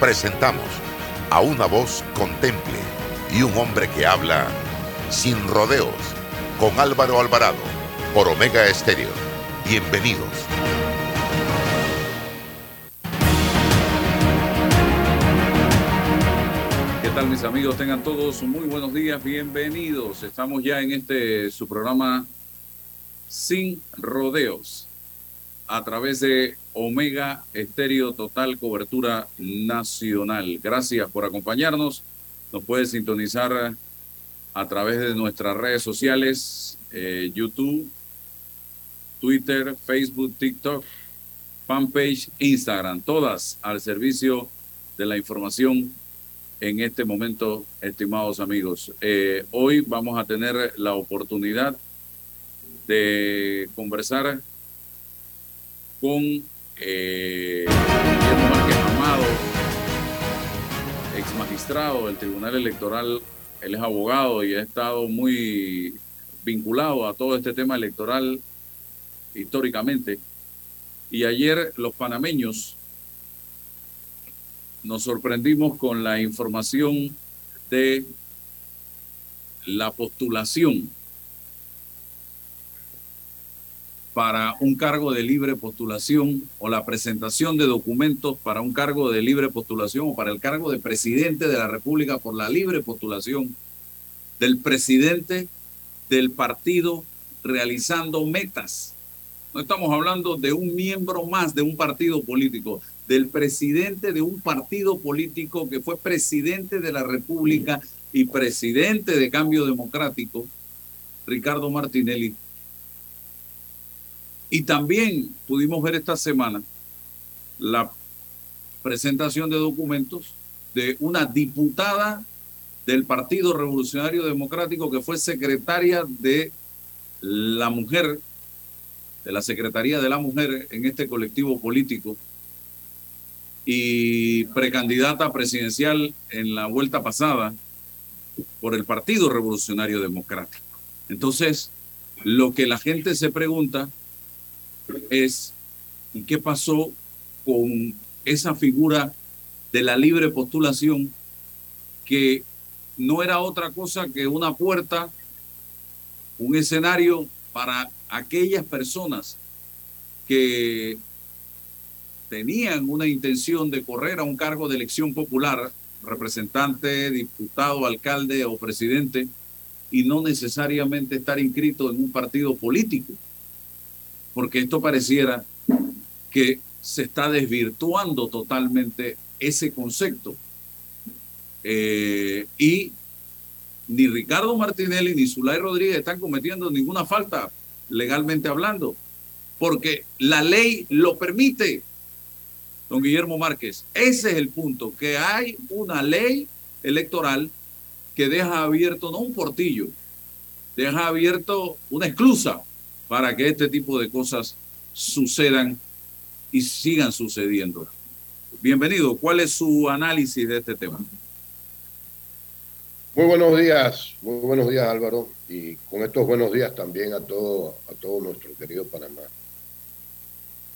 Presentamos a una voz contemple y un hombre que habla sin rodeos con Álvaro Alvarado por Omega Estéreo. Bienvenidos. ¿Qué tal mis amigos? Tengan todos muy buenos días, bienvenidos. Estamos ya en este su programa Sin Rodeos a través de Omega Estéreo Total Cobertura Nacional. Gracias por acompañarnos. Nos puede sintonizar a través de nuestras redes sociales, eh, YouTube, Twitter, Facebook, TikTok, fanpage, Instagram, todas al servicio de la información en este momento, estimados amigos. Eh, hoy vamos a tener la oportunidad de conversar con eh, Márquez ex magistrado del Tribunal Electoral. Él es abogado y ha estado muy vinculado a todo este tema electoral históricamente. Y ayer los panameños nos sorprendimos con la información de la postulación para un cargo de libre postulación o la presentación de documentos para un cargo de libre postulación o para el cargo de presidente de la República por la libre postulación del presidente del partido realizando metas. No estamos hablando de un miembro más de un partido político, del presidente de un partido político que fue presidente de la República y presidente de Cambio Democrático, Ricardo Martinelli, y también pudimos ver esta semana la presentación de documentos de una diputada del Partido Revolucionario Democrático que fue secretaria de la mujer, de la Secretaría de la Mujer en este colectivo político y precandidata presidencial en la vuelta pasada por el Partido Revolucionario Democrático. Entonces, lo que la gente se pregunta es ¿y qué pasó con esa figura de la libre postulación que no era otra cosa que una puerta, un escenario para aquellas personas que tenían una intención de correr a un cargo de elección popular, representante, diputado, alcalde o presidente, y no necesariamente estar inscrito en un partido político porque esto pareciera que se está desvirtuando totalmente ese concepto. Eh, y ni Ricardo Martinelli ni Zulay Rodríguez están cometiendo ninguna falta legalmente hablando, porque la ley lo permite, don Guillermo Márquez. Ese es el punto, que hay una ley electoral que deja abierto, no un portillo, deja abierto una esclusa para que este tipo de cosas sucedan y sigan sucediendo. Bienvenido, ¿cuál es su análisis de este tema? Muy buenos días, muy buenos días Álvaro, y con estos buenos días también a todo, a todo nuestro querido Panamá.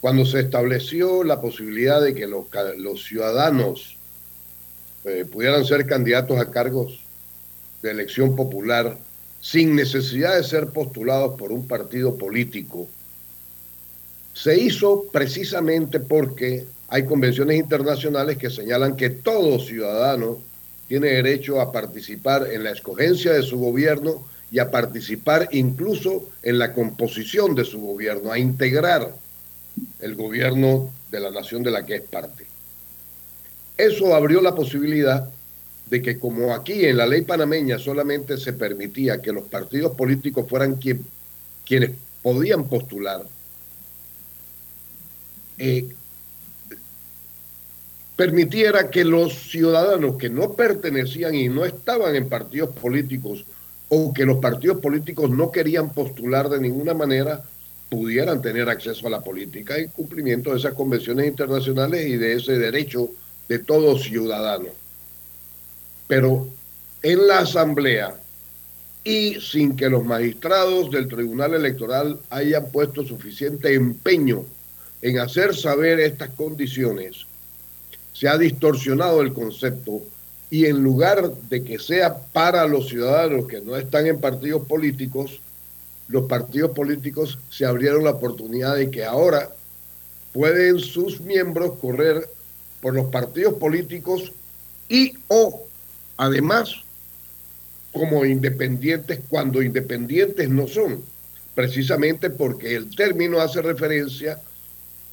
Cuando se estableció la posibilidad de que los, ciudadanos eh, pudieran ser candidatos a cargos de elección popular sin necesidad de ser postulados por un partido político, se hizo precisamente porque hay convenciones internacionales que señalan que todo ciudadano tiene derecho a participar en la escogencia de su gobierno y a participar incluso en la composición de su gobierno, a integrar el gobierno de la nación de la que es parte. Eso abrió la posibilidad de que como aquí en la ley panameña solamente se permitía que los partidos políticos fueran quienes podían postular, eh, permitiera que los ciudadanos que no pertenecían y no estaban en partidos políticos o que los partidos políticos no querían postular de ninguna manera, pudieran tener acceso a la política en cumplimiento de esas convenciones internacionales y de ese derecho de todo ciudadano. Pero en la Asamblea y sin que los magistrados del Tribunal Electoral hayan puesto suficiente empeño en hacer saber estas condiciones, se ha distorsionado el concepto y en lugar de que sea para los ciudadanos que no están en partidos políticos, los partidos políticos se abrieron la oportunidad de que ahora pueden sus miembros correr por los partidos políticos y o además como independientes cuando independientes no son, precisamente porque el término hace referencia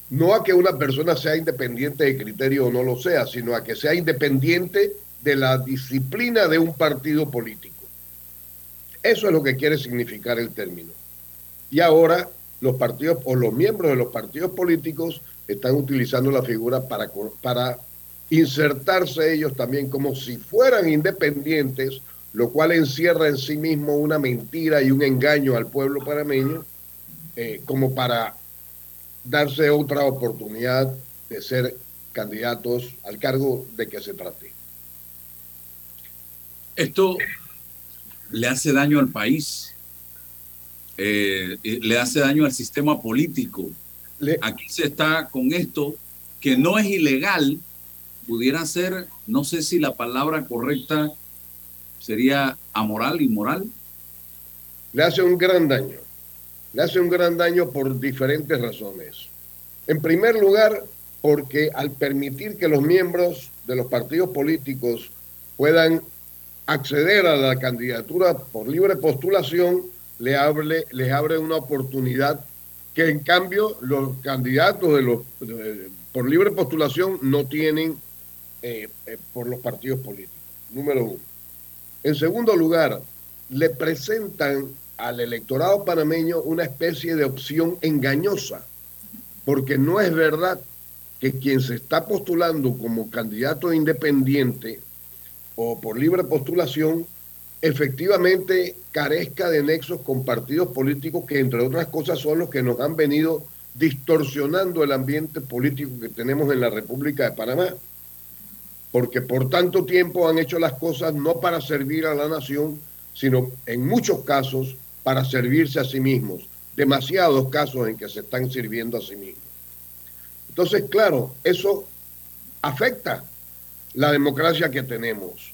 no a que una persona sea independiente de criterio o no lo sea, sino a que sea independiente de la disciplina de un partido político. Eso es lo que quiere significar el término. Y ahora los partidos o los miembros de los partidos políticos están utilizando la figura para, para insertarse ellos también como si fueran independientes, lo cual encierra en sí mismo una mentira y un engaño al pueblo panameño, eh, como para darse otra oportunidad de ser candidatos al cargo de que se trate. Esto le hace daño al país, eh, le hace daño al sistema político. Aquí se está con esto que no es ilegal, pudiera ser, no sé si la palabra correcta sería amoral, inmoral. Le hace un gran daño. Le hace un gran daño por diferentes razones. En primer lugar, porque al permitir que los miembros de los partidos políticos puedan acceder a la candidatura por libre postulación, le abre, les abre una oportunidad que en cambio los candidatos de los, por libre postulación no tienen eh, eh, por los partidos políticos. Número uno. En segundo lugar, le presentan al electorado panameño una especie de opción engañosa, porque no es verdad que quien se está postulando como candidato independiente o por libre postulación efectivamente carezca de nexos con partidos políticos que entre otras cosas son los que nos han venido distorsionando el ambiente político que tenemos en la República de Panamá. Porque por tanto tiempo han hecho las cosas no para servir a la nación, sino en muchos casos para servirse a sí mismos. Demasiados casos en que se están sirviendo a sí mismos. Entonces, claro, eso afecta la democracia que tenemos,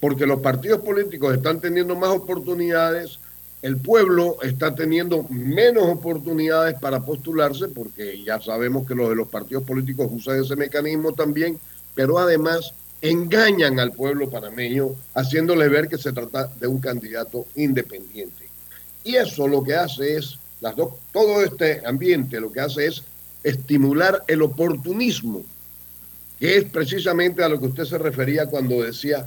porque los partidos políticos están teniendo más oportunidades, el pueblo está teniendo menos oportunidades para postularse, porque ya sabemos que los de los partidos políticos usan ese mecanismo también, pero además engañan al pueblo panameño haciéndole ver que se trata de un candidato independiente. Y eso lo que hace es, las dos, todo este ambiente lo que hace es estimular el oportunismo que es precisamente a lo que usted se refería cuando decía,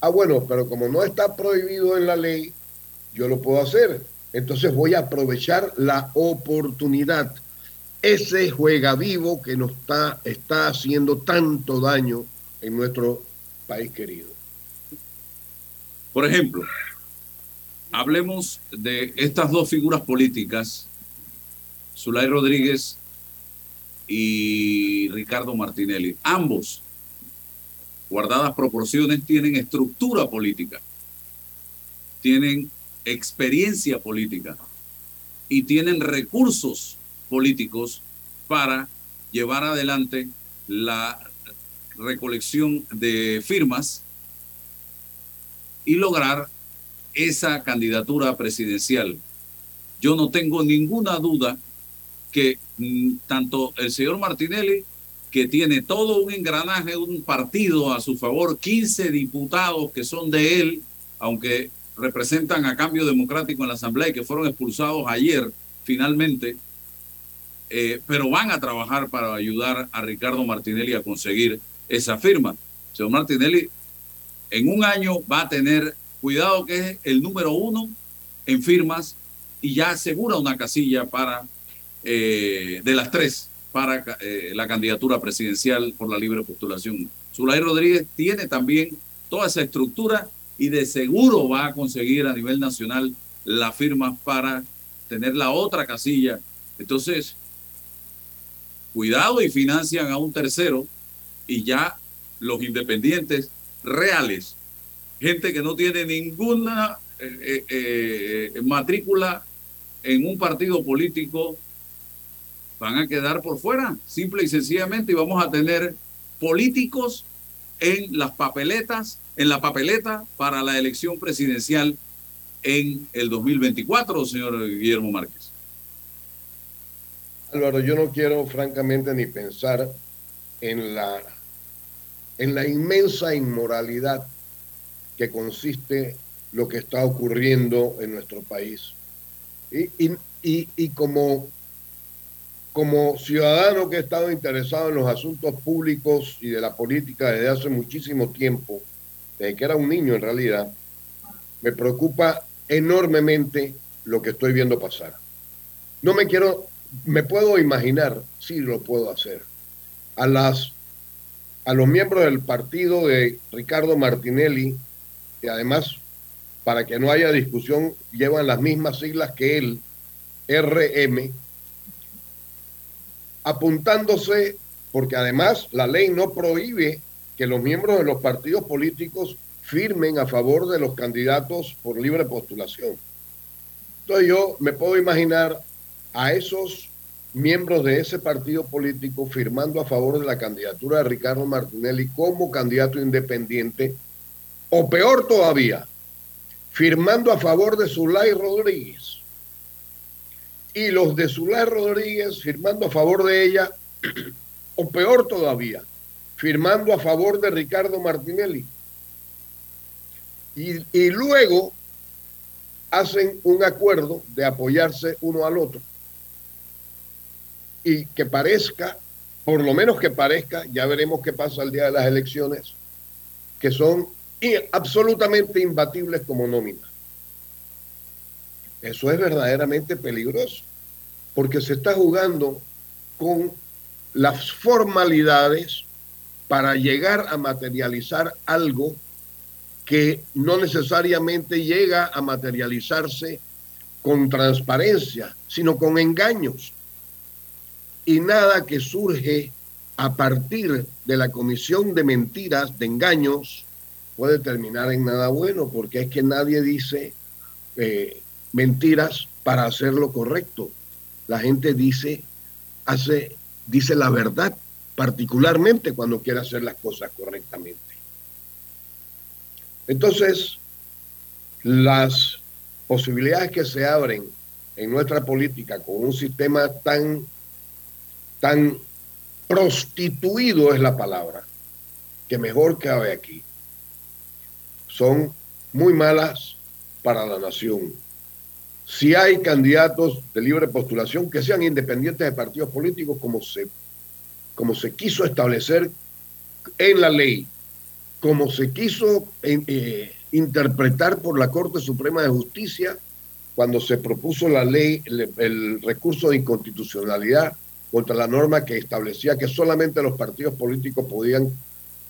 ah, bueno, pero como no está prohibido en la ley, yo lo puedo hacer. Entonces voy a aprovechar la oportunidad. Ese juega vivo que nos está, está haciendo tanto daño en nuestro país querido. Por ejemplo, hablemos de estas dos figuras políticas, Zulay Rodríguez y Ricardo Martinelli. Ambos, guardadas proporciones, tienen estructura política, tienen experiencia política y tienen recursos políticos para llevar adelante la recolección de firmas y lograr esa candidatura presidencial. Yo no tengo ninguna duda que mm, tanto el señor Martinelli, que tiene todo un engranaje, un partido a su favor, 15 diputados que son de él, aunque representan a cambio democrático en la Asamblea y que fueron expulsados ayer finalmente, eh, pero van a trabajar para ayudar a Ricardo Martinelli a conseguir esa firma. Señor Martinelli en un año va a tener, cuidado que es el número uno en firmas y ya asegura una casilla para eh, de las tres para eh, la candidatura presidencial por la libre postulación. Zulay Rodríguez tiene también toda esa estructura y de seguro va a conseguir a nivel nacional la firma para tener la otra casilla. Entonces, cuidado y financian a un tercero y ya los independientes reales, gente que no tiene ninguna eh, eh, matrícula en un partido político van a quedar por fuera, simple y sencillamente, y vamos a tener políticos en las papeletas, en la papeleta para la elección presidencial en el 2024, señor Guillermo Márquez. Álvaro, yo no quiero francamente ni pensar en la, en la inmensa inmoralidad que consiste lo que está ocurriendo en nuestro país. Y, y, y como como ciudadano que he estado interesado en los asuntos públicos y de la política desde hace muchísimo tiempo, desde que era un niño en realidad, me preocupa enormemente lo que estoy viendo pasar. No me quiero, me puedo imaginar, sí lo puedo hacer, a las a los miembros del partido de Ricardo Martinelli, que además, para que no haya discusión, llevan las mismas siglas que él, RM, apuntándose, porque además la ley no prohíbe que los miembros de los partidos políticos firmen a favor de los candidatos por libre postulación. Entonces yo me puedo imaginar a esos miembros de ese partido político firmando a favor de la candidatura de Ricardo Martinelli como candidato independiente, o peor todavía, firmando a favor de Zulay Rodríguez, y los de Zulay Rodríguez firmando a favor de ella, o peor todavía, firmando a favor de Ricardo Martinelli. Y, y luego hacen un acuerdo de apoyarse uno al otro. Y que parezca, por lo menos que parezca, ya veremos qué pasa el día de las elecciones, que son absolutamente imbatibles como nómina. Eso es verdaderamente peligroso, porque se está jugando con las formalidades para llegar a materializar algo que no necesariamente llega a materializarse con transparencia, sino con engaños. Y nada que surge a partir de la comisión de mentiras, de engaños, puede terminar en nada bueno, porque es que nadie dice eh, mentiras para hacer lo correcto. La gente dice, hace, dice la verdad, particularmente cuando quiere hacer las cosas correctamente. Entonces, las posibilidades que se abren en nuestra política con un sistema tan, tan prostituido es la palabra, que mejor cabe aquí, son muy malas para la nación. Si hay candidatos de libre postulación que sean independientes de partidos políticos como se, como se quiso establecer en la ley, como se quiso eh, interpretar por la Corte Suprema de Justicia cuando se propuso la ley, el, recurso de inconstitucionalidad contra la norma que establecía que solamente los partidos políticos podían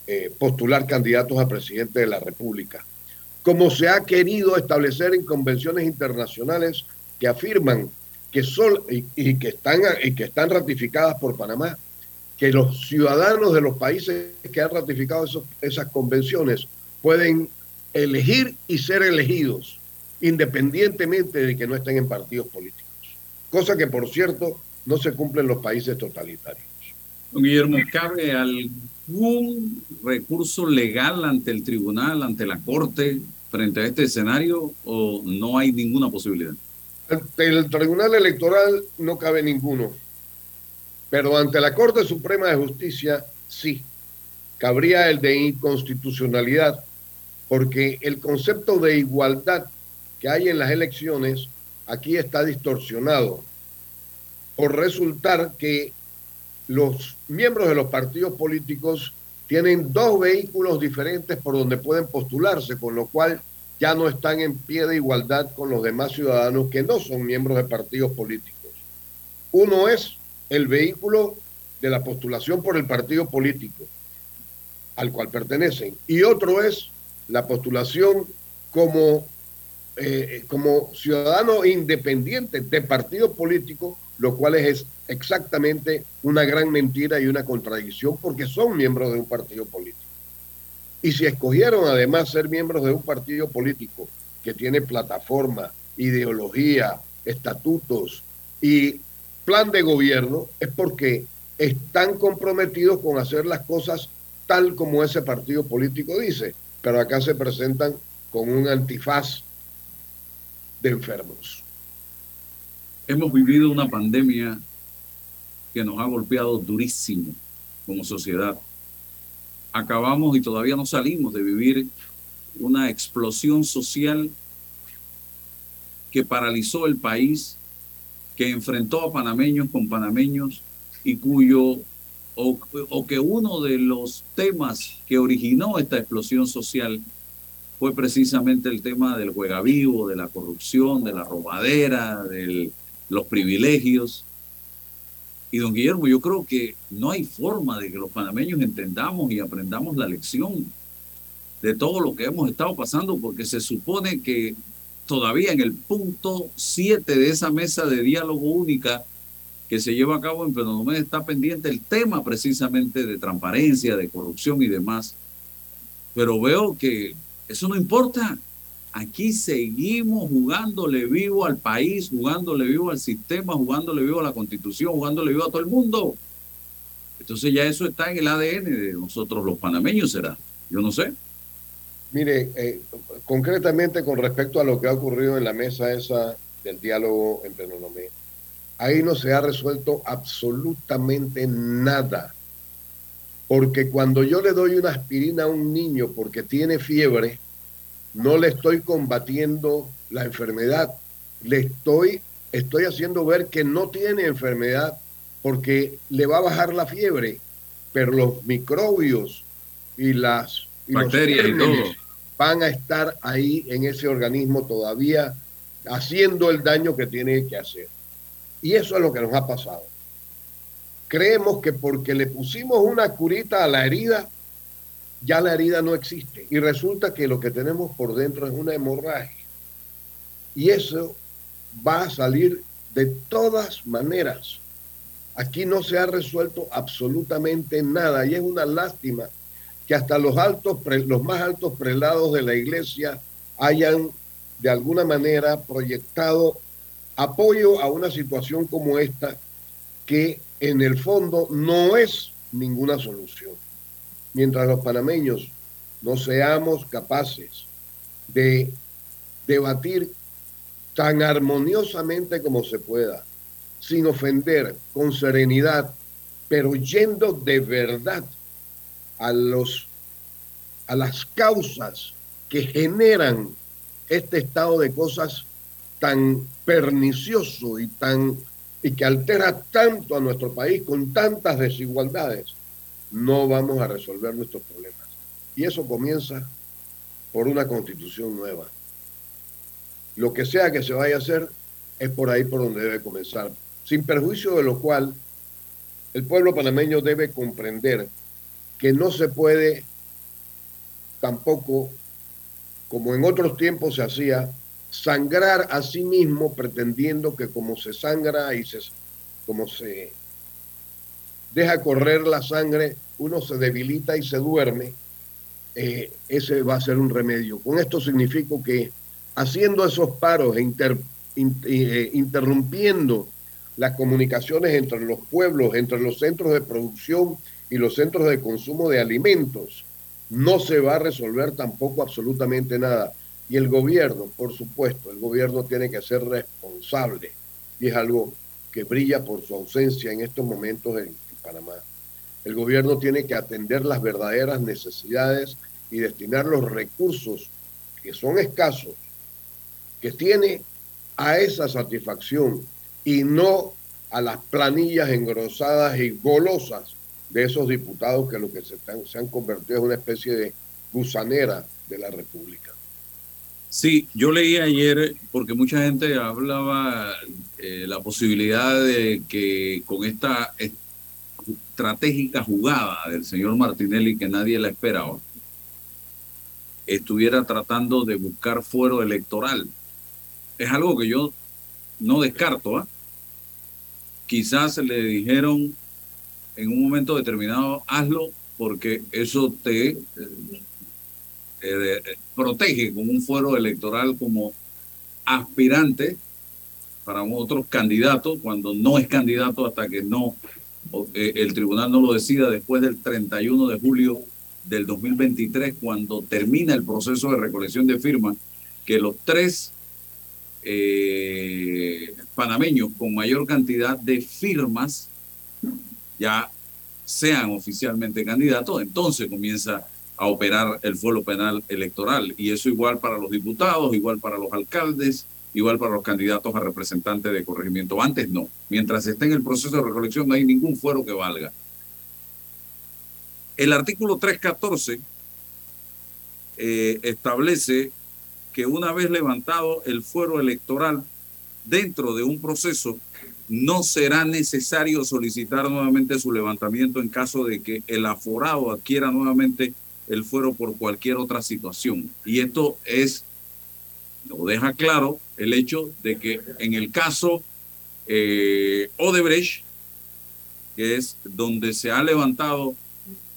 eh, postular candidatos a presidente de la República como se ha querido establecer en convenciones internacionales que afirman que son y, que están y que están ratificadas por Panamá, que los ciudadanos de los países que han ratificado esas convenciones pueden elegir y ser elegidos independientemente de que no estén en partidos políticos. Cosa que, por cierto, no se cumple en los países totalitarios. Don Guillermo, ¿cabe algún recurso legal ante el tribunal, ante la Corte, frente a este escenario o no hay ninguna posibilidad? Ante el Tribunal Electoral no cabe ninguno, pero ante la Corte Suprema de Justicia sí, cabría el de inconstitucionalidad, porque el concepto de igualdad que hay en las elecciones aquí está distorsionado por resultar que los miembros de los partidos políticos tienen dos vehículos diferentes por donde pueden postularse, con lo cual ya no están en pie de igualdad con los demás ciudadanos que no son miembros de partidos políticos. Uno es el vehículo de la postulación por el partido político al cual pertenecen y otro es la postulación como, eh, como ciudadano independiente de partido político, lo cual es exactamente una gran mentira y una contradicción porque son miembros de un partido político. Y si escogieron además ser miembros de un partido político que tiene plataforma, ideología, estatutos y plan de gobierno, es porque están comprometidos con hacer las cosas tal como ese partido político dice, pero acá se presentan con un antifaz de enfermos. Hemos vivido una pandemia que nos ha golpeado durísimo como sociedad. Acabamos y todavía no salimos de vivir una explosión social que paralizó el país, que enfrentó a panameños con panameños y cuyo o, que uno de los temas que originó esta explosión social fue precisamente el tema del juegavivo, de la corrupción, de la robadera, de los privilegios. Y don Guillermo, yo creo que no hay forma de que los panameños entendamos y aprendamos la lección de todo lo que hemos estado pasando, porque se supone que todavía en el punto 7 de esa mesa de diálogo única que se lleva a cabo en Penonomé está pendiente el tema precisamente de transparencia, de corrupción y demás. Pero veo que eso no importa. Aquí seguimos jugándole vivo al país, jugándole vivo al sistema, jugándole vivo a la constitución, jugándole vivo a todo el mundo. Entonces ya eso está en el ADN de nosotros los panameños, será. Yo no sé. Mire, eh, concretamente con respecto a lo que ha ocurrido en la mesa esa del diálogo en Penonomé, ahí no se ha resuelto absolutamente nada. Porque cuando yo le doy una aspirina a un niño porque tiene fiebre, no le estoy combatiendo la enfermedad, le estoy, estoy haciendo ver que no tiene enfermedad porque le va a bajar la fiebre, pero los microbios y las bacterias y todo van a estar ahí en ese organismo todavía haciendo el daño que tiene que hacer. Y eso es lo que nos ha pasado. Creemos que porque le pusimos una curita a la herida, ya la herida no existe. Y resulta que lo que tenemos por dentro es una hemorragia. Y eso va a salir de todas maneras. Aquí no se ha resuelto absolutamente nada y es una lástima que hasta los altos los más altos prelados de la iglesia hayan de alguna manera proyectado apoyo a una situación como esta que en el fondo no es ninguna solución. Mientras los panameños no seamos capaces de debatir tan armoniosamente como se pueda, sin ofender, con serenidad, pero yendo de verdad a los a las causas que generan este estado de cosas tan pernicioso y tan y que altera tanto a nuestro país con tantas desigualdades, no vamos a resolver nuestros problemas. Y eso comienza por una constitución nueva. Lo que sea que se vaya a hacer es por ahí por donde debe comenzar, sin perjuicio de lo cual el pueblo panameño debe comprender que no se puede tampoco, como en otros tiempos se hacía, sangrar a sí mismo pretendiendo que como se sangra y se, como se deja correr la sangre, uno se debilita y se duerme, eh, ese va a ser un remedio. Con esto significo que haciendo esos paros e eh, interrumpiendo las comunicaciones entre los pueblos, entre los centros de producción y los centros de consumo de alimentos, no se va a resolver tampoco absolutamente nada. Y el gobierno, por supuesto, el gobierno tiene que ser responsable y es algo que brilla por su ausencia en estos momentos en, Panamá. El gobierno tiene que atender las verdaderas necesidades y destinar los recursos que son escasos, que tiene a esa satisfacción y no a las planillas engrosadas y golosas de esos diputados que lo que se, se han convertido en una especie de gusanera de la República. Sí, yo leí ayer, porque mucha gente hablaba eh, la posibilidad de que con esta estratégica jugada del señor Martinelli que nadie la esperaba, estuviera tratando de buscar fuero electoral. Es algo que yo no descarto. ¿ah? Quizás le dijeron en un momento determinado, hazlo porque eso te eh, eh, protege como un fuero electoral como aspirante para otros candidatos cuando no es candidato hasta que no eh, el tribunal no lo decida después del 31 de julio del 2023 cuando termina el proceso de recolección de firmas que los tres eh, panameños con mayor cantidad de firmas ya sean oficialmente candidatos, entonces comienza a operar el fuero penal electoral. Y eso igual para los diputados, igual para los alcaldes, igual para los candidatos a representantes de corregimiento. Antes no. Mientras esté en el proceso de recolección no hay ningún fuero que valga. El artículo 314 eh, establece que una vez levantado el fuero electoral dentro de un proceso, no será necesario solicitar nuevamente su levantamiento en caso de que el aforado adquiera nuevamente el fuero por cualquier otra situación. Y esto es, deja claro, el hecho de que en el caso eh, Odebrecht, que es donde se ha levantado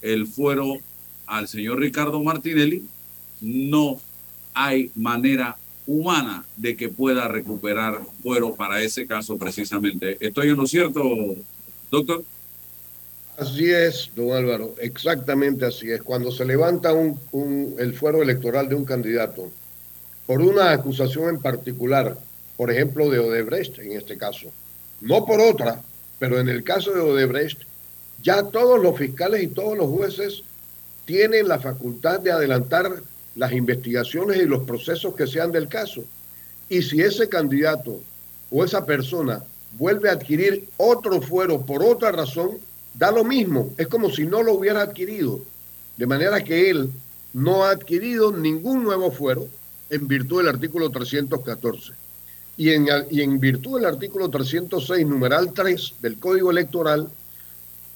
el fuero al señor Ricardo Martinelli, no hay manera humana de que pueda recuperar fuero para ese caso precisamente. ¿Estoy en lo cierto, doctor? Así es, don Álvaro, exactamente así es. Cuando se levanta un, el fuero electoral de un candidato por una acusación en particular, por ejemplo de Odebrecht en este caso, no por otra, pero en el caso de Odebrecht, ya todos los fiscales y todos los jueces tienen la facultad de adelantar las investigaciones y los procesos que sean del caso. Y si ese candidato o esa persona vuelve a adquirir otro fuero por otra razón, da lo mismo, es como si no lo hubiera adquirido, de manera que él no ha adquirido ningún nuevo fuero en virtud del artículo 314. Y en, y en virtud del artículo 306, numeral 3 del Código Electoral,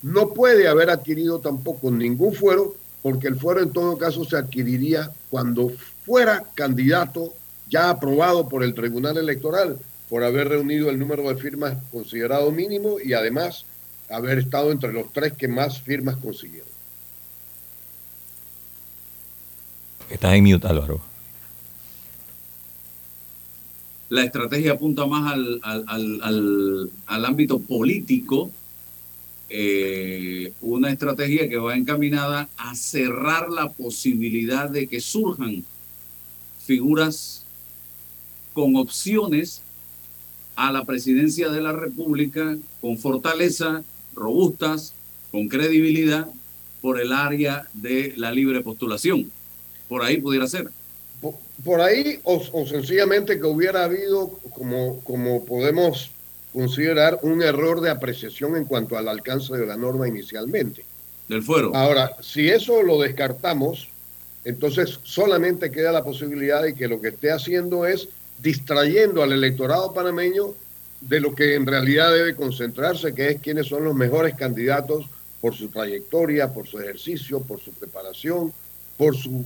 no puede haber adquirido tampoco ningún fuero, porque el fuero en todo caso se adquiriría cuando fuera candidato ya aprobado por el Tribunal Electoral, por haber reunido el número de firmas considerado mínimo y además haber estado entre los tres que más firmas consiguieron. Estás en mute, Álvaro. La estrategia apunta más al, al, ámbito político, eh, una estrategia que va encaminada a cerrar la posibilidad de que surjan figuras con opciones a la presidencia de la República con fortaleza robustas, con credibilidad, por el área de la libre postulación. Por ahí pudiera ser. Por, ahí, o, sencillamente que hubiera habido, como, como podemos considerar, un error de apreciación en cuanto al alcance de la norma inicialmente. Del fuero. Ahora, si eso lo descartamos, entonces solamente queda la posibilidad de que lo que esté haciendo es distrayendo al electorado panameño de lo que en realidad debe concentrarse, que es quiénes son los mejores candidatos por su trayectoria, por su ejercicio, por su preparación, por, su,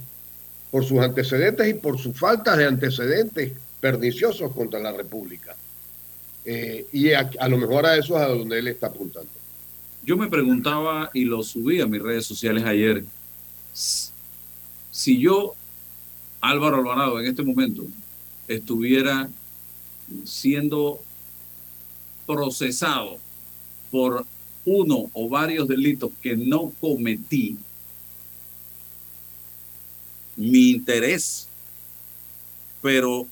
por sus antecedentes y por su falta de antecedentes perniciosos contra la República. Eh, y a, lo mejor a eso es a donde él está apuntando. Yo me preguntaba y lo subí a mis redes sociales ayer, si yo, Álvaro Alvarado, en este momento, estuviera siendo procesado por uno o varios delitos que no cometí, mi interés, pero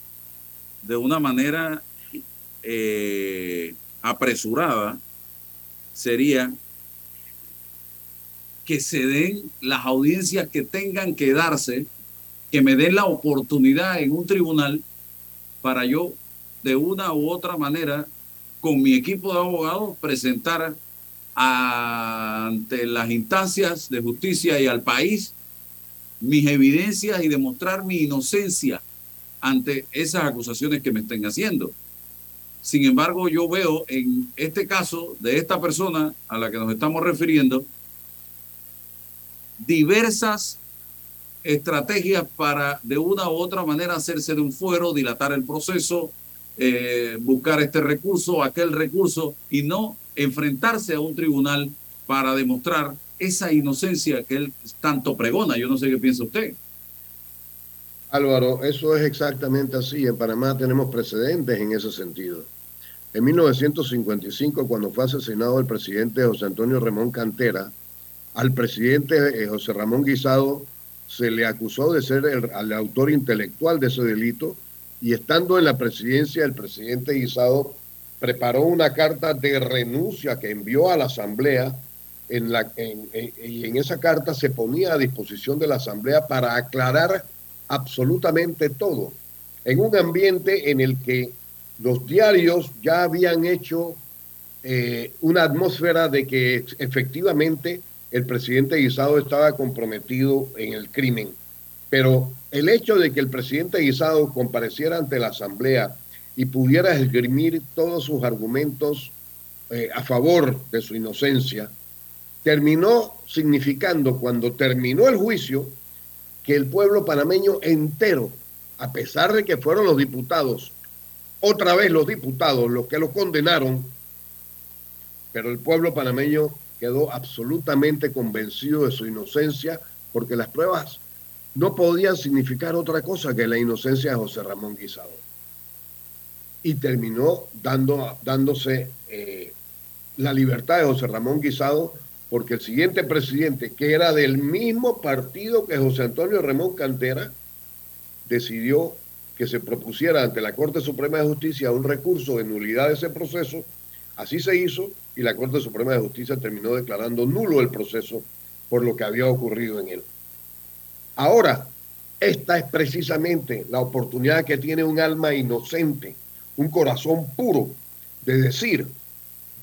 de una manera eh, apresurada, sería que se den las audiencias que tengan que darse, que me den la oportunidad en un tribunal para yo de una u otra manera con mi equipo de abogados presentar ante las instancias de justicia y al país mis evidencias y demostrar mi inocencia ante esas acusaciones que me estén haciendo. Sin embargo, yo veo en este caso de esta persona a la que nos estamos refiriendo diversas estrategias para de una u otra manera hacerse de un fuero, dilatar el proceso, eh, buscar este recurso, aquel recurso y no enfrentarse a un tribunal para demostrar esa inocencia que él tanto pregona. Yo no sé qué piensa usted. Álvaro, eso es exactamente así. En Panamá tenemos precedentes en ese sentido. En 1955, cuando fue asesinado el presidente José Antonio Ramón Cantera, al presidente eh, José Ramón Guisado se le acusó de ser el, autor intelectual de ese delito y estando en la presidencia, el presidente Guisado preparó una carta de renuncia que envió a la Asamblea en la, y en esa carta se ponía a disposición de la Asamblea para aclarar absolutamente todo, en un ambiente en el que los diarios ya habían hecho eh, una atmósfera de que efectivamente el presidente Guisado estaba comprometido en el crimen. Pero el hecho de que el presidente Guisado compareciera ante la Asamblea y pudiera esgrimir todos sus argumentos eh, a favor de su inocencia, terminó significando cuando terminó el juicio que el pueblo panameño entero, a pesar de que fueron los diputados, otra vez los diputados los que lo condenaron, pero el pueblo panameño quedó absolutamente convencido de su inocencia porque las pruebas no podían significar otra cosa que la inocencia de José Ramón Guisado. Y terminó dando, dándose eh, la libertad de José Ramón Guisado porque el siguiente presidente, que era del mismo partido que José Antonio Ramón Cantera, decidió que se propusiera ante la Corte Suprema de Justicia un recurso de nulidad de ese proceso. Así se hizo y la Corte Suprema de Justicia terminó declarando nulo el proceso por lo que había ocurrido en él. Ahora, esta es precisamente la oportunidad que tiene un alma inocente, un corazón puro, de decir,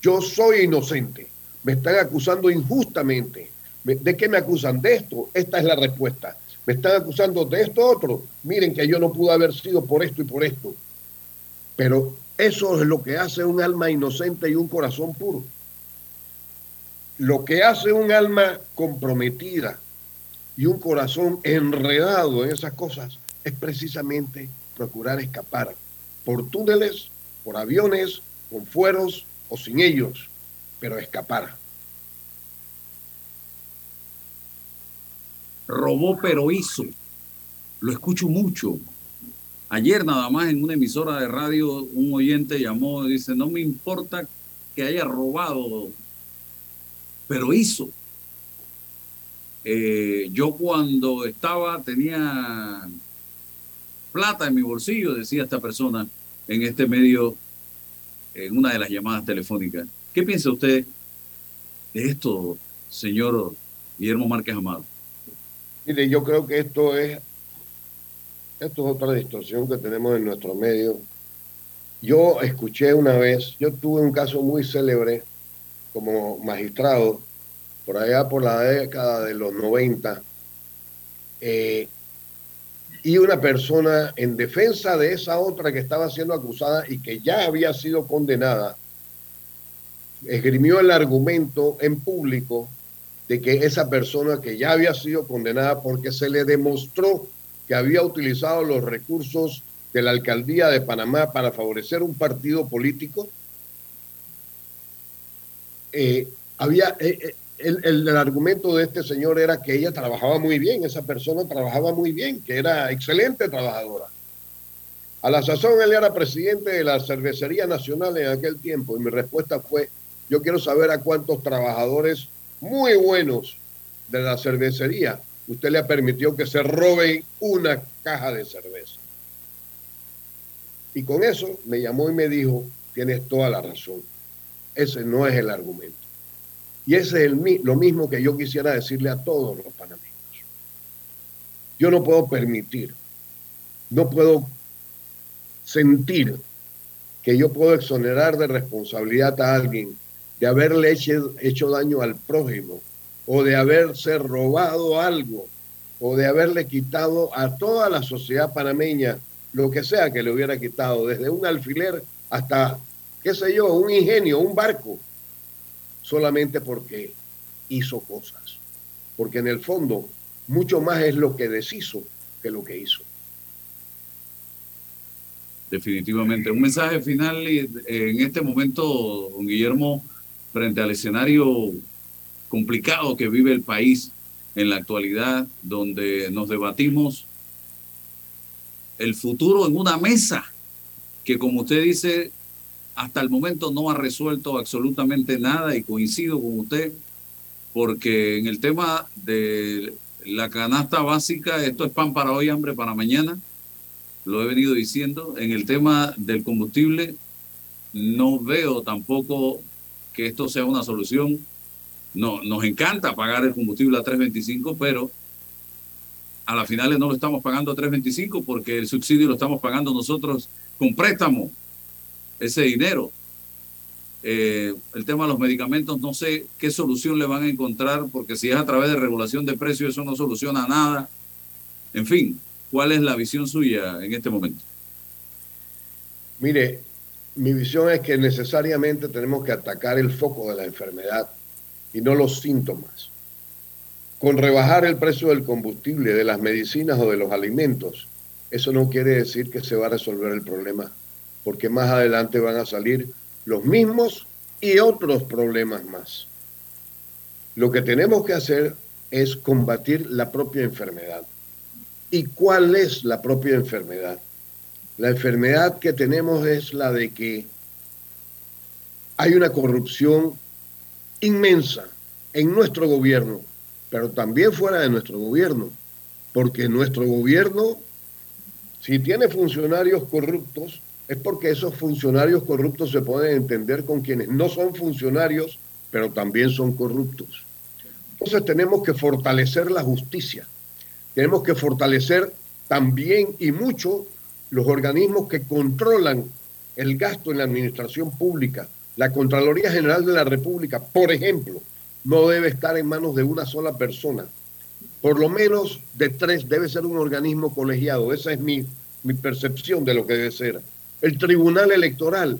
yo soy inocente, me están acusando injustamente. ¿De qué me acusan? De esto. Esta es la respuesta. Me están acusando de esto otro. Miren que yo no pude haber sido por esto y por esto. Pero eso es lo que hace un alma inocente y un corazón puro. Lo que hace un alma comprometida y un corazón enredado en esas cosas es precisamente procurar escapar por túneles, por aviones, con fueros o sin ellos, pero escapar. Robó pero hizo. Lo escucho mucho. Ayer nada más en una emisora de radio un oyente llamó y dice, no me importa que haya robado, pero hizo. Eh, yo cuando estaba tenía plata en mi bolsillo, decía esta persona en este medio, en una de las llamadas telefónicas. ¿Qué piensa usted de esto, señor Guillermo Márquez Amado? Mire, yo creo que esto es, esto es otra distorsión que tenemos en nuestro medio. Yo escuché una vez, yo tuve un caso muy célebre como magistrado, por allá por la década de los 90, eh, y una persona en defensa de esa otra que estaba siendo acusada y que ya había sido condenada, esgrimió el argumento en público de que esa persona que ya había sido condenada porque se le demostró que había utilizado los recursos de la alcaldía de Panamá para favorecer un partido político, eh, había, eh, eh, el, el, argumento de este señor era que ella trabajaba muy bien, esa persona trabajaba muy bien, que era excelente trabajadora. A la sazón él era presidente de la Cervecería Nacional en aquel tiempo y mi respuesta fue, yo quiero saber a cuántos trabajadores muy buenos de la cervecería usted le ha permitido que se roben una caja de cerveza. Y con eso me llamó y me dijo, tienes toda la razón. Ese no es el argumento. Y ese es lo mismo que yo quisiera decirle a todos los panameños. Yo no puedo permitir, no puedo sentir que yo puedo exonerar de responsabilidad a alguien de haberle hecho, hecho daño al prójimo, o de haberse robado algo, o de haberle quitado a toda la sociedad panameña lo que sea que le hubiera quitado, desde un alfiler hasta qué sé yo, un ingenio, un barco, solamente porque hizo cosas. Porque en el fondo, mucho más es lo que deshizo que lo que hizo. Definitivamente. Un mensaje final en este momento, don Guillermo, frente al escenario complicado que vive el país en la actualidad, donde nos debatimos el futuro en una mesa que, como usted dice, hasta el momento no ha resuelto absolutamente nada y coincido con usted, porque en el tema de la canasta básica, esto es pan para hoy, hambre para mañana, lo he venido diciendo. En el tema del combustible, no veo tampoco que esto sea una solución. No, nos encanta pagar el combustible a 3.25, pero a las finales no lo estamos pagando a 3.25 porque el subsidio lo estamos pagando nosotros con préstamo, ese dinero. Eh, el tema de los medicamentos, no sé qué solución le van a encontrar, porque si es a través de regulación de precios, eso no soluciona nada. En fin, ¿cuál es la visión suya en este momento? Mire, mi visión es que necesariamente tenemos que atacar el foco de la enfermedad y no los síntomas. Con rebajar el precio del combustible, de las medicinas o de los alimentos, eso no quiere decir que se va a resolver el problema, porque más adelante van a salir los mismos y otros problemas más. Lo que tenemos que hacer es combatir la propia enfermedad. ¿Y cuál es la propia enfermedad? La enfermedad que tenemos es la de que hay una corrupción inmensa en nuestro gobierno, pero también fuera de nuestro gobierno, porque nuestro gobierno, si tiene funcionarios corruptos, es porque esos funcionarios corruptos se pueden entender con quienes no son funcionarios, pero también son corruptos. Entonces tenemos que fortalecer la justicia, tenemos que fortalecer también y mucho los organismos que controlan el gasto en la administración pública. La Contraloría General de la República, por ejemplo, no debe estar en manos de una sola persona. Por lo menos de tres debe ser un organismo colegiado. Esa es mi, percepción de lo que debe ser. El Tribunal Electoral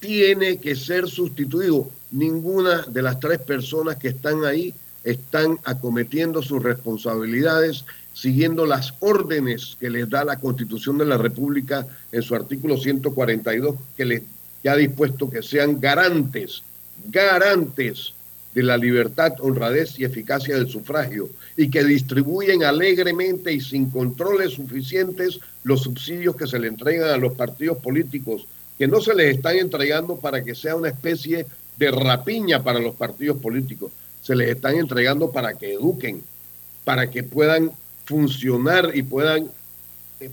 tiene que ser sustituido. Ninguna de las tres personas que están ahí están acometiendo sus responsabilidades siguiendo las órdenes que les da la Constitución de la República en su artículo 142, que les ha dispuesto que sean garantes, garantes de la libertad, honradez y eficacia del sufragio y que distribuyen alegremente y sin controles suficientes los subsidios que se le entregan a los partidos políticos, que no se les están entregando para que sea una especie de rapiña para los partidos políticos, se les están entregando para que eduquen, para que puedan funcionar y puedan, eh,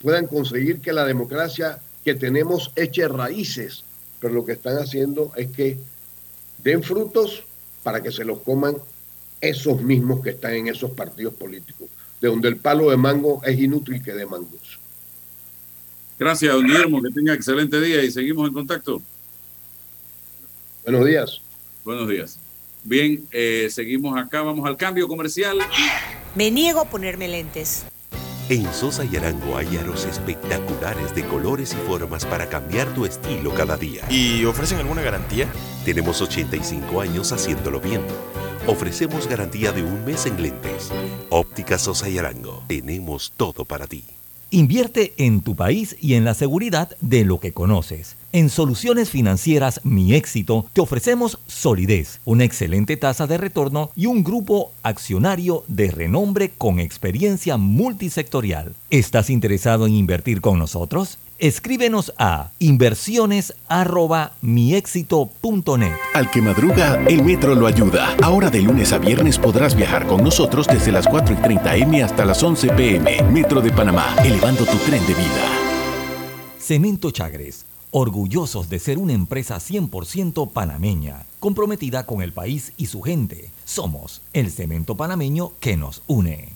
puedan conseguir que la democracia que tenemos eche raíces, pero lo que están haciendo es que den frutos para que se los coman esos mismos que están en esos partidos políticos, de donde el palo de mango es inútil que dé mangos. Gracias, don Guillermo, que tenga excelente día y seguimos en contacto. Buenos días. Buenos días. Bien, eh, seguimos acá, vamos al cambio comercial. Me niego a ponerme lentes. En Sosa y Arango hay aros espectaculares de colores y formas para cambiar tu estilo cada día. ¿Y ofrecen alguna garantía? Tenemos 85 años haciéndolo bien. Ofrecemos garantía de un mes en lentes. Óptica Sosa y Arango. Tenemos todo para ti. Invierte en tu país y en la seguridad de lo que conoces. En Soluciones Financieras Mi Éxito te ofrecemos solidez, una excelente tasa de retorno y un grupo accionario de renombre con experiencia multisectorial. ¿Estás interesado en invertir con nosotros? Escríbenos a inversiones@miexito.net. Al que madruga, el metro lo ayuda. Ahora de lunes a viernes podrás viajar con nosotros desde las 4 y 30 M hasta las 11 PM. Metro de Panamá, elevando tu tren de vida. Cemento Chagres, orgullosos de ser una empresa 100% panameña, comprometida con el país y su gente. Somos el cemento panameño que nos une.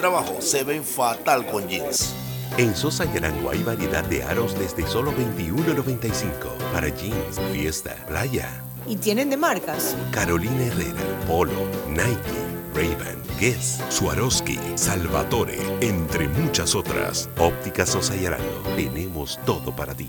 trabajo se ven fatal con jeans. En Sosa y Arango hay variedad de aros desde solo $21.95 para jeans, fiesta, playa. ¿Y tienen de marcas? Carolina Herrera, Polo, Nike, Ray-Ban, Guess, Swarovski, Salvatore, entre muchas otras. Óptica Sosa y Arango. Tenemos todo para ti.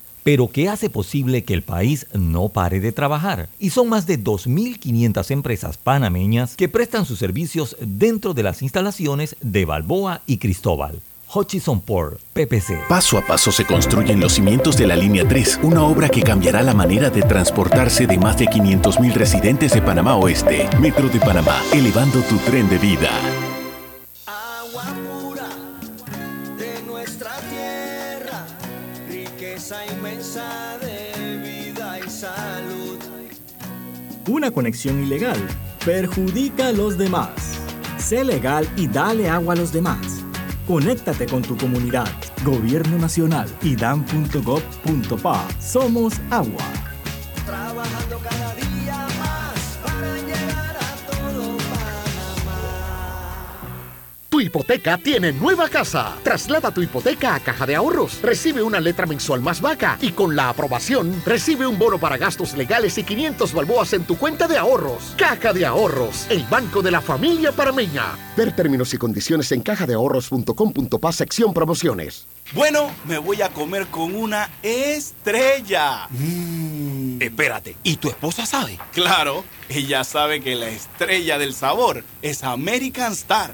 pero que hace posible que el país no pare de trabajar. Y son más de 2.500 empresas panameñas que prestan sus servicios dentro de las instalaciones de Balboa y Cristóbal. Hutchison Port, PPC. Paso a paso se construyen los cimientos de la Línea 3, una obra que cambiará la manera de transportarse de más de 500.000 residentes de Panamá Oeste. Metro de Panamá, elevando tu tren de vida. Una conexión ilegal perjudica a los demás. Sé legal y dale agua a los demás. Conéctate con tu comunidad. Gobierno Nacional y dan.gov.pa. Somos agua. Hipoteca tiene nueva casa. Traslada tu hipoteca a Caja de Ahorros. Recibe una letra mensual más vaca y con la aprobación recibe un bono para gastos legales y 500 balboas en tu cuenta de ahorros. Caja de Ahorros, el banco de la familia parameña. Ver términos y condiciones en cajadeahorros.com.pa sección promociones. Bueno, me voy a comer con una estrella. Espérate, ¿y tu esposa sabe? Claro, ella sabe que la estrella del sabor es American Star.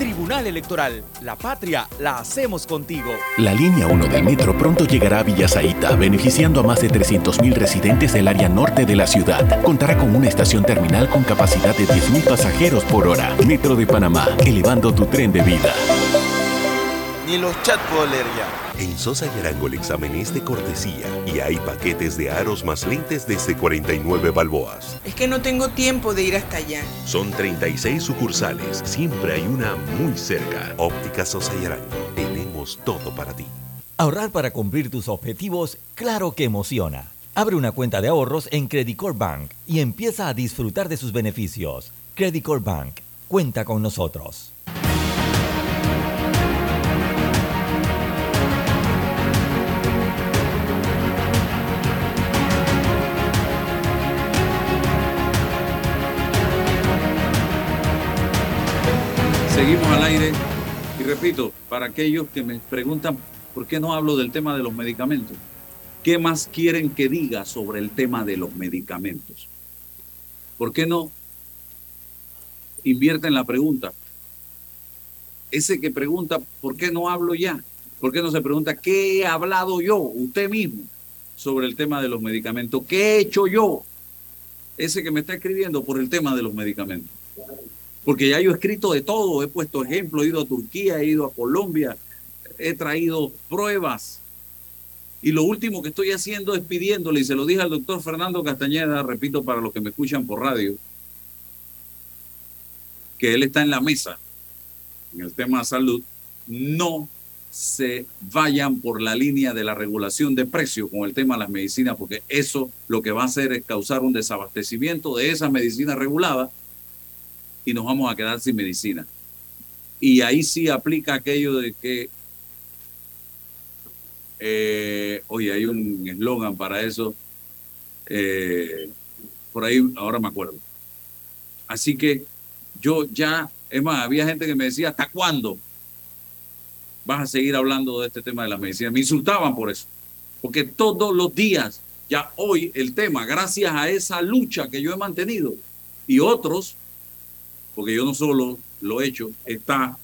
Tribunal Electoral, la patria la hacemos contigo. La línea 1 del metro pronto llegará a Villasaita, beneficiando a más de 300.000 residentes del área norte de la ciudad. Contará con una estación terminal con capacidad de 10.000 pasajeros por hora. Metro de Panamá, elevando tu tren de vida. Ni los chats puedo leer ya. En Sosa y Arango el examen es de cortesía y hay paquetes de aros más lentes desde 49 balboas. Es que no tengo tiempo de ir hasta allá. Son 36 sucursales, siempre hay una muy cerca. Óptica Sosa y Arango, tenemos todo para ti. Ahorrar para cumplir tus objetivos, claro que emociona. Abre una cuenta de ahorros en Credit Corp Bank y empieza a disfrutar de sus beneficios. Credit Corp Bank, cuenta con nosotros. Seguimos al aire y repito, para aquellos que me preguntan por qué no hablo del tema de los medicamentos, ¿qué más quieren que diga sobre el tema de los medicamentos? ¿Por qué no invierten la pregunta? Ese que pregunta, ¿por qué no hablo ya? ¿Por qué no se pregunta, ¿qué he hablado yo, usted mismo, sobre el tema de los medicamentos? ¿Qué he hecho yo? Ese que me está escribiendo por el tema de los medicamentos. Porque ya yo he escrito de todo, he puesto ejemplos, he ido a Turquía, he ido a Colombia, he traído pruebas. Y lo último que estoy haciendo es pidiéndole, y se lo dije al doctor Fernando Castañeda, repito para los que me escuchan por radio, que él está en la mesa en el tema de salud, no se vayan por la línea de la regulación de precios con el tema de las medicinas, porque eso lo que va a hacer es causar un desabastecimiento de esa medicina regulada y nos vamos a quedar sin medicina. Y ahí sí aplica aquello de que Eh, oye, hay un eslogan para eso. Eh, por ahí, ahora me acuerdo. Así que yo ya, es más, había gente que me decía, ¿hasta cuándo vas a seguir hablando de este tema de la medicina? Me insultaban por eso, porque todos los días, ya hoy el tema, gracias a esa lucha que yo he mantenido y otros, porque yo no solo lo he hecho, está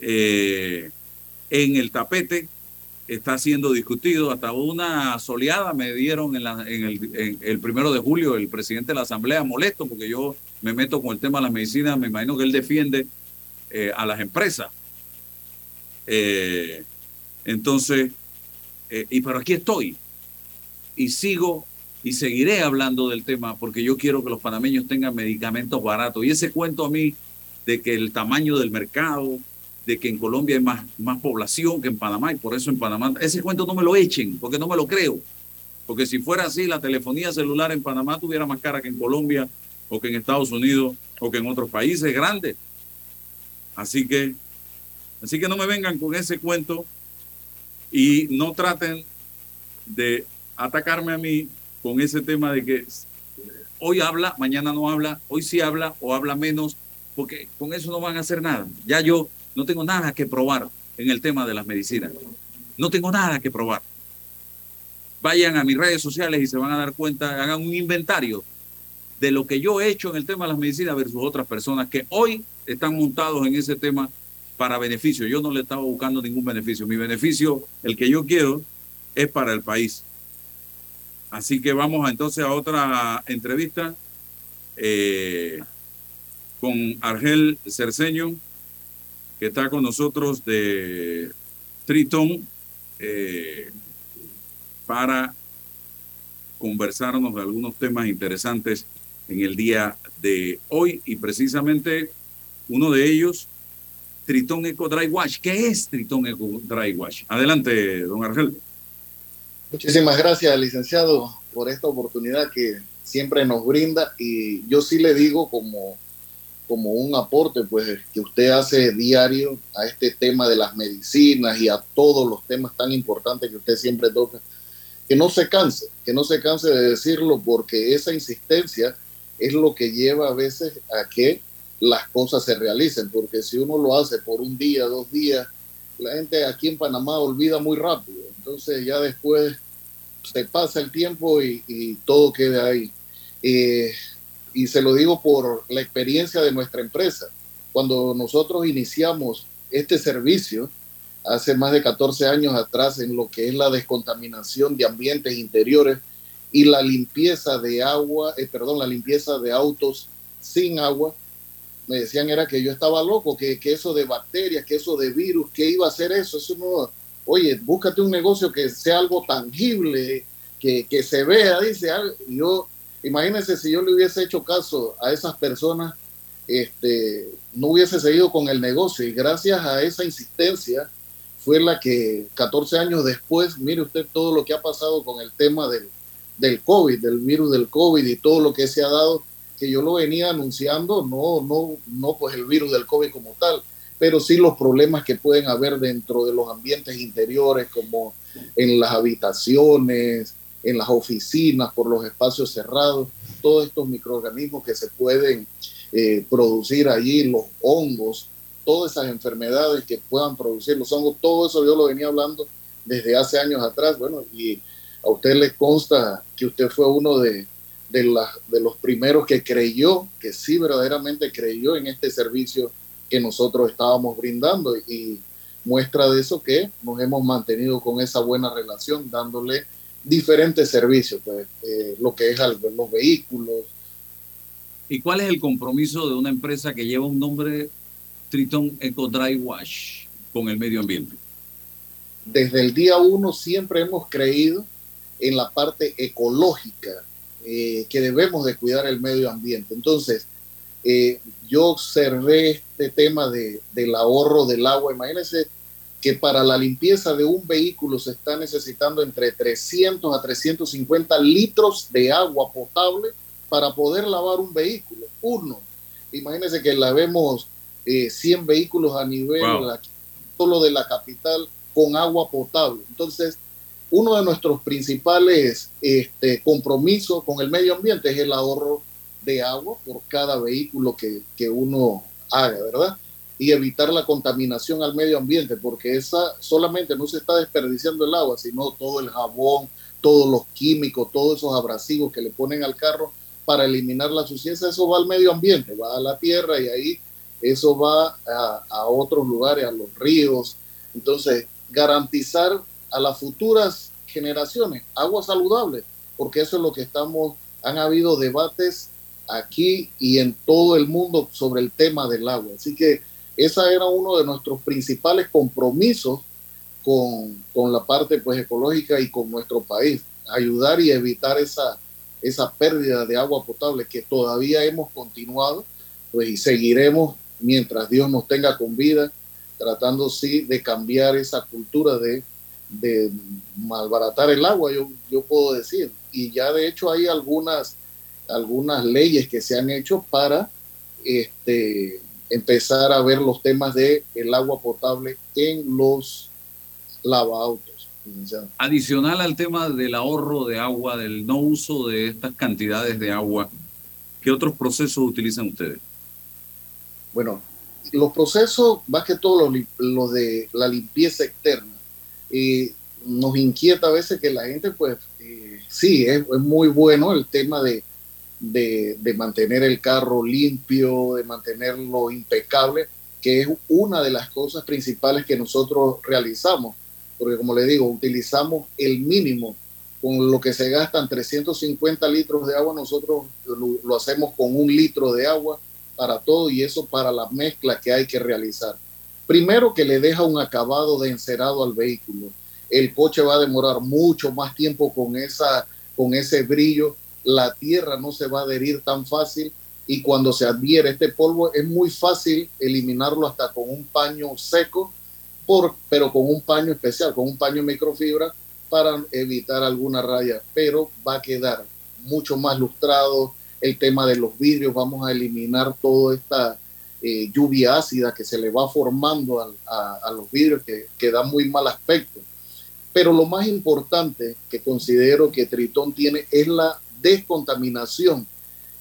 eh, en el tapete, está siendo discutido. Hasta una soleada me dieron en, el, en, primero de julio el presidente de la Asamblea molesto porque yo me meto con el tema de la medicina. Me imagino que él defiende eh, a las empresas. Eh, entonces, y pero aquí estoy y sigo y seguiré hablando del tema porque yo quiero que los panameños tengan medicamentos baratos. Y ese cuento a mí de que el tamaño del mercado, de que en Colombia hay más, más población que en Panamá y por eso en Panamá, ese cuento no me lo echen porque no me lo creo. Porque si fuera así, la telefonía celular en Panamá tuviera más cara que en Colombia o que en Estados Unidos o que en otros países grandes. Así que, así que no me vengan con ese cuento y no traten de atacarme a mí con ese tema de que hoy habla, mañana no habla, hoy sí habla o habla menos, porque con eso no van a hacer nada. Ya yo no tengo nada que probar en el tema de las medicinas. No tengo nada que probar. Vayan a mis redes sociales y se van a dar cuenta, hagan un inventario de lo que yo he hecho en el tema de las medicinas versus otras personas que hoy están montados en ese tema para beneficio. Yo no le estaba buscando ningún beneficio. Mi beneficio, el que yo quiero, es para el país. Así que vamos entonces a otra entrevista eh, con Argel Cerceño, que está con nosotros de Triton, eh, para conversarnos de algunos temas interesantes en el día de hoy y precisamente uno de ellos, Triton Eco Dry Wash. ¿Qué es Triton Eco Dry Wash? Adelante, don Argel. Muchísimas gracias, licenciado, por esta oportunidad que siempre nos brinda y yo sí le digo como, como un aporte pues que usted hace diario a este tema de las medicinas y a todos los temas tan importantes que usted siempre toca, que no se canse, que no se canse de decirlo porque esa insistencia es lo que lleva a veces a que las cosas se realicen, porque si uno lo hace por un día, dos días, la gente aquí en Panamá olvida muy rápido. Entonces ya después se pasa el tiempo y, todo queda ahí. Eh, y se lo digo por la experiencia de nuestra empresa. Cuando nosotros iniciamos este servicio, hace más de 14 años atrás, en lo que es la descontaminación de ambientes interiores y la limpieza de agua, eh, perdón, la limpieza de autos sin agua, me decían era que yo estaba loco, que, que eso de bacterias, que eso de virus, que iba a hacer eso, eso no, oye, búscate un negocio que sea algo tangible, que, que se vea, dice, yo, imagínense si yo le hubiese hecho caso a esas personas, este, no hubiese seguido con el negocio y gracias a esa insistencia fue la que 14 años después, mire usted todo lo que ha pasado con el tema del, del COVID, del virus del COVID y todo lo que se ha dado, que yo lo venía anunciando, no, no, no pues el virus del COVID como tal, pero sí los problemas que pueden haber dentro de los ambientes interiores, como en las habitaciones, en las oficinas, por los espacios cerrados, todos estos microorganismos que se pueden eh, producir allí, los hongos, todas esas enfermedades que puedan producir los hongos, todo eso yo lo venía hablando desde hace años atrás, bueno, y a usted le consta que usted fue uno de, de, la, de los primeros que creyó, que sí verdaderamente creyó en este servicio que nosotros estábamos brindando y muestra de eso que nos hemos mantenido con esa buena relación, dándole diferentes servicios, pues, eh, lo que es los vehículos. ¿Y cuál es el compromiso de una empresa que lleva un nombre Triton Eco Dry Wash con el medio ambiente? Desde el día uno siempre hemos creído en la parte ecológica, eh, que debemos de cuidar el medio ambiente. Entonces, eh, yo observé este tema de, del ahorro del agua. Imagínense que para la limpieza de un vehículo se está necesitando entre 300 a 350 litros de agua potable para poder lavar un vehículo. Uno. Imagínense que lavemos eh, 100 vehículos a nivel wow. solo de la capital. con agua potable. Entonces, uno de nuestros principales este, compromisos con el medio ambiente es el ahorro de agua por cada vehículo que, que uno haga, ¿verdad? Y evitar la contaminación al medio ambiente, porque esa solamente no se está desperdiciando el agua, sino todo el jabón, todos los químicos, todos esos abrasivos que le ponen al carro para eliminar la suciedad, eso va al medio ambiente, va a la tierra y ahí eso va a, a otros lugares, a los ríos. Entonces, garantizar a las futuras generaciones agua saludable, porque eso es lo que estamos, han habido debates aquí y en todo el mundo sobre el tema del agua. Así que ese era uno de nuestros principales compromisos con, con, la parte pues ecológica y con nuestro país, ayudar y evitar esa, esa pérdida de agua potable que todavía hemos continuado pues y seguiremos mientras Dios nos tenga con vida, tratando sí de cambiar esa cultura de, de malbaratar el agua, yo, yo puedo decir. Y ya de hecho hay algunas, algunas leyes que se han hecho para este, empezar a ver los temas de el agua potable en los lavaautos. Adicional al tema del ahorro de agua, del no uso de estas cantidades de agua, ¿qué otros procesos utilizan ustedes? Bueno, los procesos, más que todo los, los de la limpieza externa, eh, nos inquieta a veces que la gente, pues, eh, sí, es, es, muy bueno el tema de, de, mantener el carro limpio, de mantenerlo impecable, que es una de las cosas principales que nosotros realizamos, porque como le digo, utilizamos el mínimo con lo que se gastan 350 litros de agua, nosotros lo, lo hacemos con un litro de agua para todo y eso para la mezcla que hay que realizar. Primero que le deja un acabado de encerado al vehículo. El coche va a demorar mucho más tiempo con, esa, con ese brillo. La tierra no se va a adherir tan fácil y cuando se adhiere este polvo es muy fácil eliminarlo hasta con un paño seco, por, pero con un paño especial, con un paño microfibra para evitar alguna raya, pero va a quedar mucho más lustrado, el tema de los vidrios, vamos a eliminar toda esta eh, lluvia ácida que se le va formando a, a, los vidrios que, que, da muy mal aspecto. Pero lo más importante que considero que Tritón tiene es la descontaminación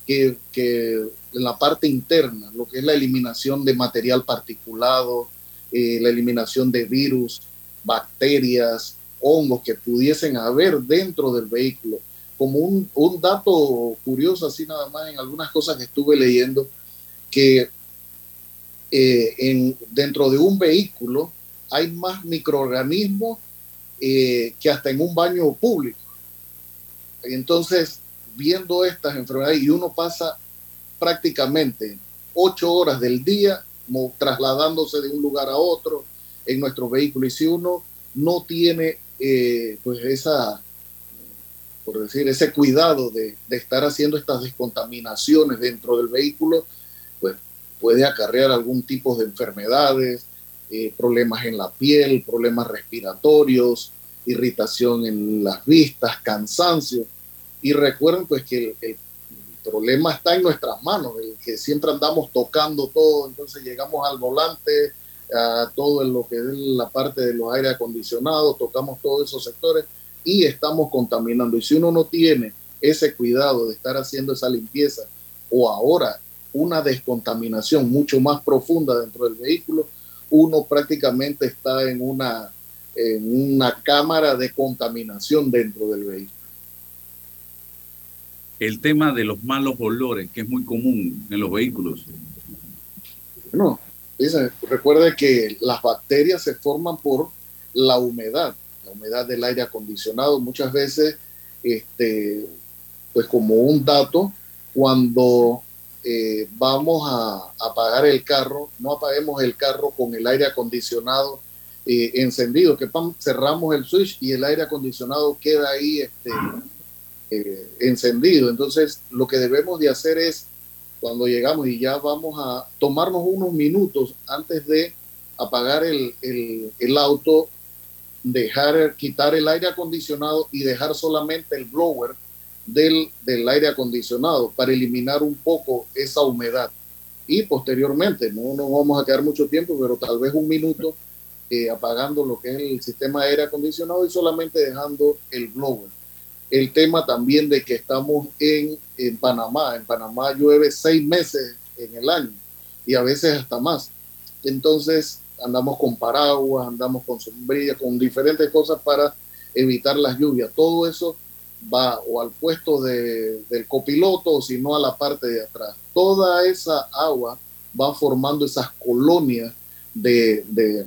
que, que en la parte interna, lo que es la eliminación de material particulado, eh, la eliminación de virus, bacterias, hongos que pudiesen haber dentro del vehículo como un, un, dato curioso, así nada más, en algunas cosas que estuve leyendo, que eh, en, dentro de un vehículo hay más microorganismos eh, que hasta en un baño público. Entonces, viendo estas enfermedades, y uno pasa prácticamente ocho horas del día trasladándose de un lugar a otro en nuestro vehículo, y si uno no tiene eh, pues esa por decir, ese cuidado de, estar haciendo estas descontaminaciones dentro del vehículo, pues puede acarrear algún tipo de enfermedades, eh, problemas en la piel, problemas respiratorios, irritación en las vistas, cansancio. Y recuerden pues que el, problema está en nuestras manos, el que siempre andamos tocando todo, entonces llegamos al volante, a todo lo que es la parte de los aire acondicionados, tocamos todos esos sectores y estamos contaminando. Y si uno no tiene ese cuidado de estar haciendo esa limpieza o ahora una descontaminación mucho más profunda dentro del vehículo, uno prácticamente está en una, en una cámara de contaminación dentro del vehículo. El tema de los malos olores, que es muy común en los vehículos. No, recuerde que las bacterias se forman por la humedad humedad del aire acondicionado. Muchas veces, este, pues como un dato, cuando eh, vamos a apagar el carro, no apaguemos el carro con el aire acondicionado eh, encendido, que cerramos el switch y el aire acondicionado queda ahí este, eh, encendido. Entonces, lo que debemos de hacer es, cuando llegamos y ya vamos a tomarnos unos minutos antes de apagar el, el, auto, dejar, quitar el aire acondicionado y dejar solamente el blower del, del aire acondicionado para eliminar un poco esa humedad. Y posteriormente, no nos vamos a quedar mucho tiempo, pero tal vez un minuto, eh, apagando lo que es el sistema de aire acondicionado y solamente dejando el blower. El tema también de que estamos en, en Panamá. En Panamá llueve seis meses en el año y a veces hasta más. Entonces andamos con paraguas, andamos con sombrillas, con diferentes cosas para evitar las lluvias. Todo eso va o al puesto de, del copiloto o si no a la parte de atrás. Toda esa agua va formando esas colonias de, de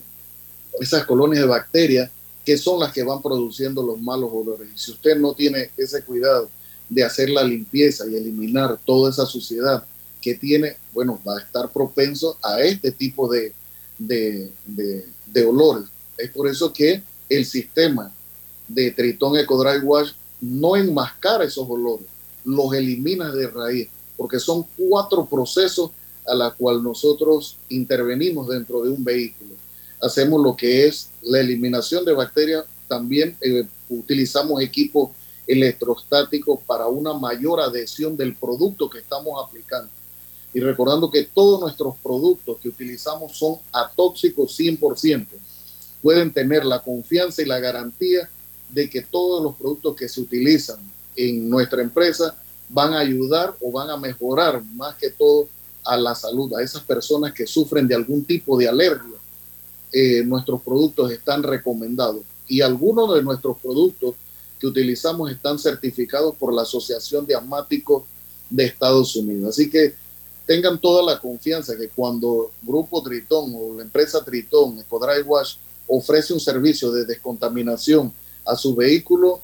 esas colonias de bacterias que son las que van produciendo los malos olores. Y si usted no tiene ese cuidado de hacer la limpieza y eliminar toda esa suciedad que tiene, bueno, va a estar propenso a este tipo de, de, de, olores. Es por eso que el sistema de Triton Eco Dry Wash no enmascara esos olores, los elimina de raíz, porque son cuatro procesos a la cual nosotros intervenimos dentro de un vehículo. Hacemos lo que es la eliminación de bacterias, también eh, utilizamos equipos electrostáticos para una mayor adhesión del producto que estamos aplicando. Y recordando que todos nuestros productos que utilizamos son atóxicos 100%. Pueden tener la confianza y la garantía de que todos los productos que se utilizan en nuestra empresa van a ayudar o van a mejorar más que todo a la salud, a esas personas que sufren de algún tipo de alergia. Eh, nuestros productos están recomendados y algunos de nuestros productos que utilizamos están certificados por la Asociación de Asmáticos de Estados Unidos. Así que tengan toda la confianza que cuando Grupo Tritón o la empresa Tritón, Ecodry Wash, ofrece un servicio de descontaminación a su vehículo,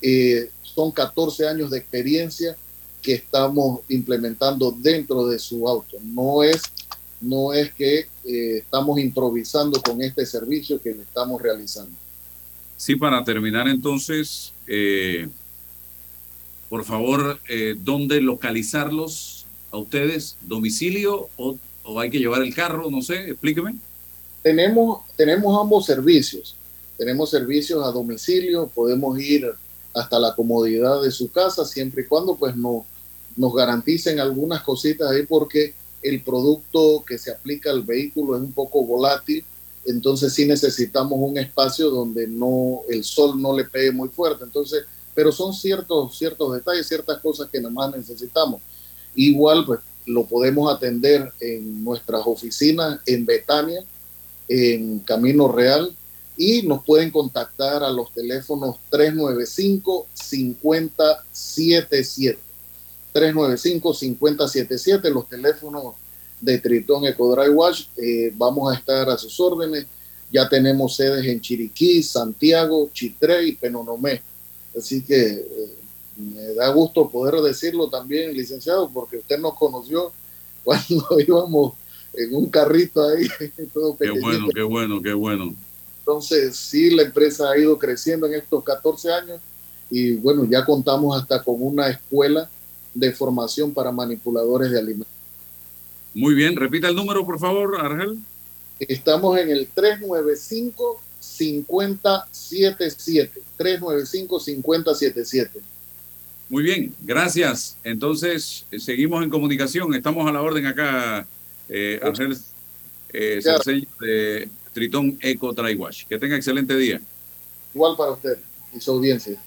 eh, son 14 años de experiencia que estamos implementando dentro de su auto. No es, no es que eh, estamos improvisando con este servicio que le estamos realizando. Sí, para terminar entonces, eh, por favor, ¿dónde localizarlos? a ustedes domicilio o, hay que llevar el carro? No sé, explíqueme. Tenemos, tenemos ambos servicios. Tenemos servicios a domicilio, podemos ir hasta la comodidad de su casa siempre y cuando pues no, nos garanticen algunas cositas ahí porque el producto que se aplica al vehículo es un poco volátil, entonces sí necesitamos un espacio donde no el sol no le pegue muy fuerte. Entonces, pero son ciertos ciertos detalles, ciertas cosas que nada más necesitamos. Igual, pues lo podemos atender en nuestras oficinas en Betania, en Camino Real, y nos pueden contactar a los teléfonos 395-5077. 395-5077, los teléfonos de Tritón Eco Dry Wash. Eh, vamos a estar a sus órdenes. Ya tenemos sedes en Chiriquí, Santiago, Chitré y Penonomé. Así que eh, me da gusto poder decirlo también, licenciado, porque usted nos conoció cuando íbamos en un carrito ahí, todo Qué bueno, qué bueno, qué bueno. Entonces, sí, la empresa ha ido creciendo en estos 14 años y bueno, ya contamos hasta con una escuela de formación para manipuladores de alimentos. Muy bien, repita el número, por favor, Argel. Estamos en el 395 5077. 395 5077. Muy bien, gracias. Entonces, eh, seguimos en comunicación. Estamos a la orden acá, eh, Ángel eh, de Tritón Eco Wash. Que tenga excelente día. Igual para usted y su audiencia.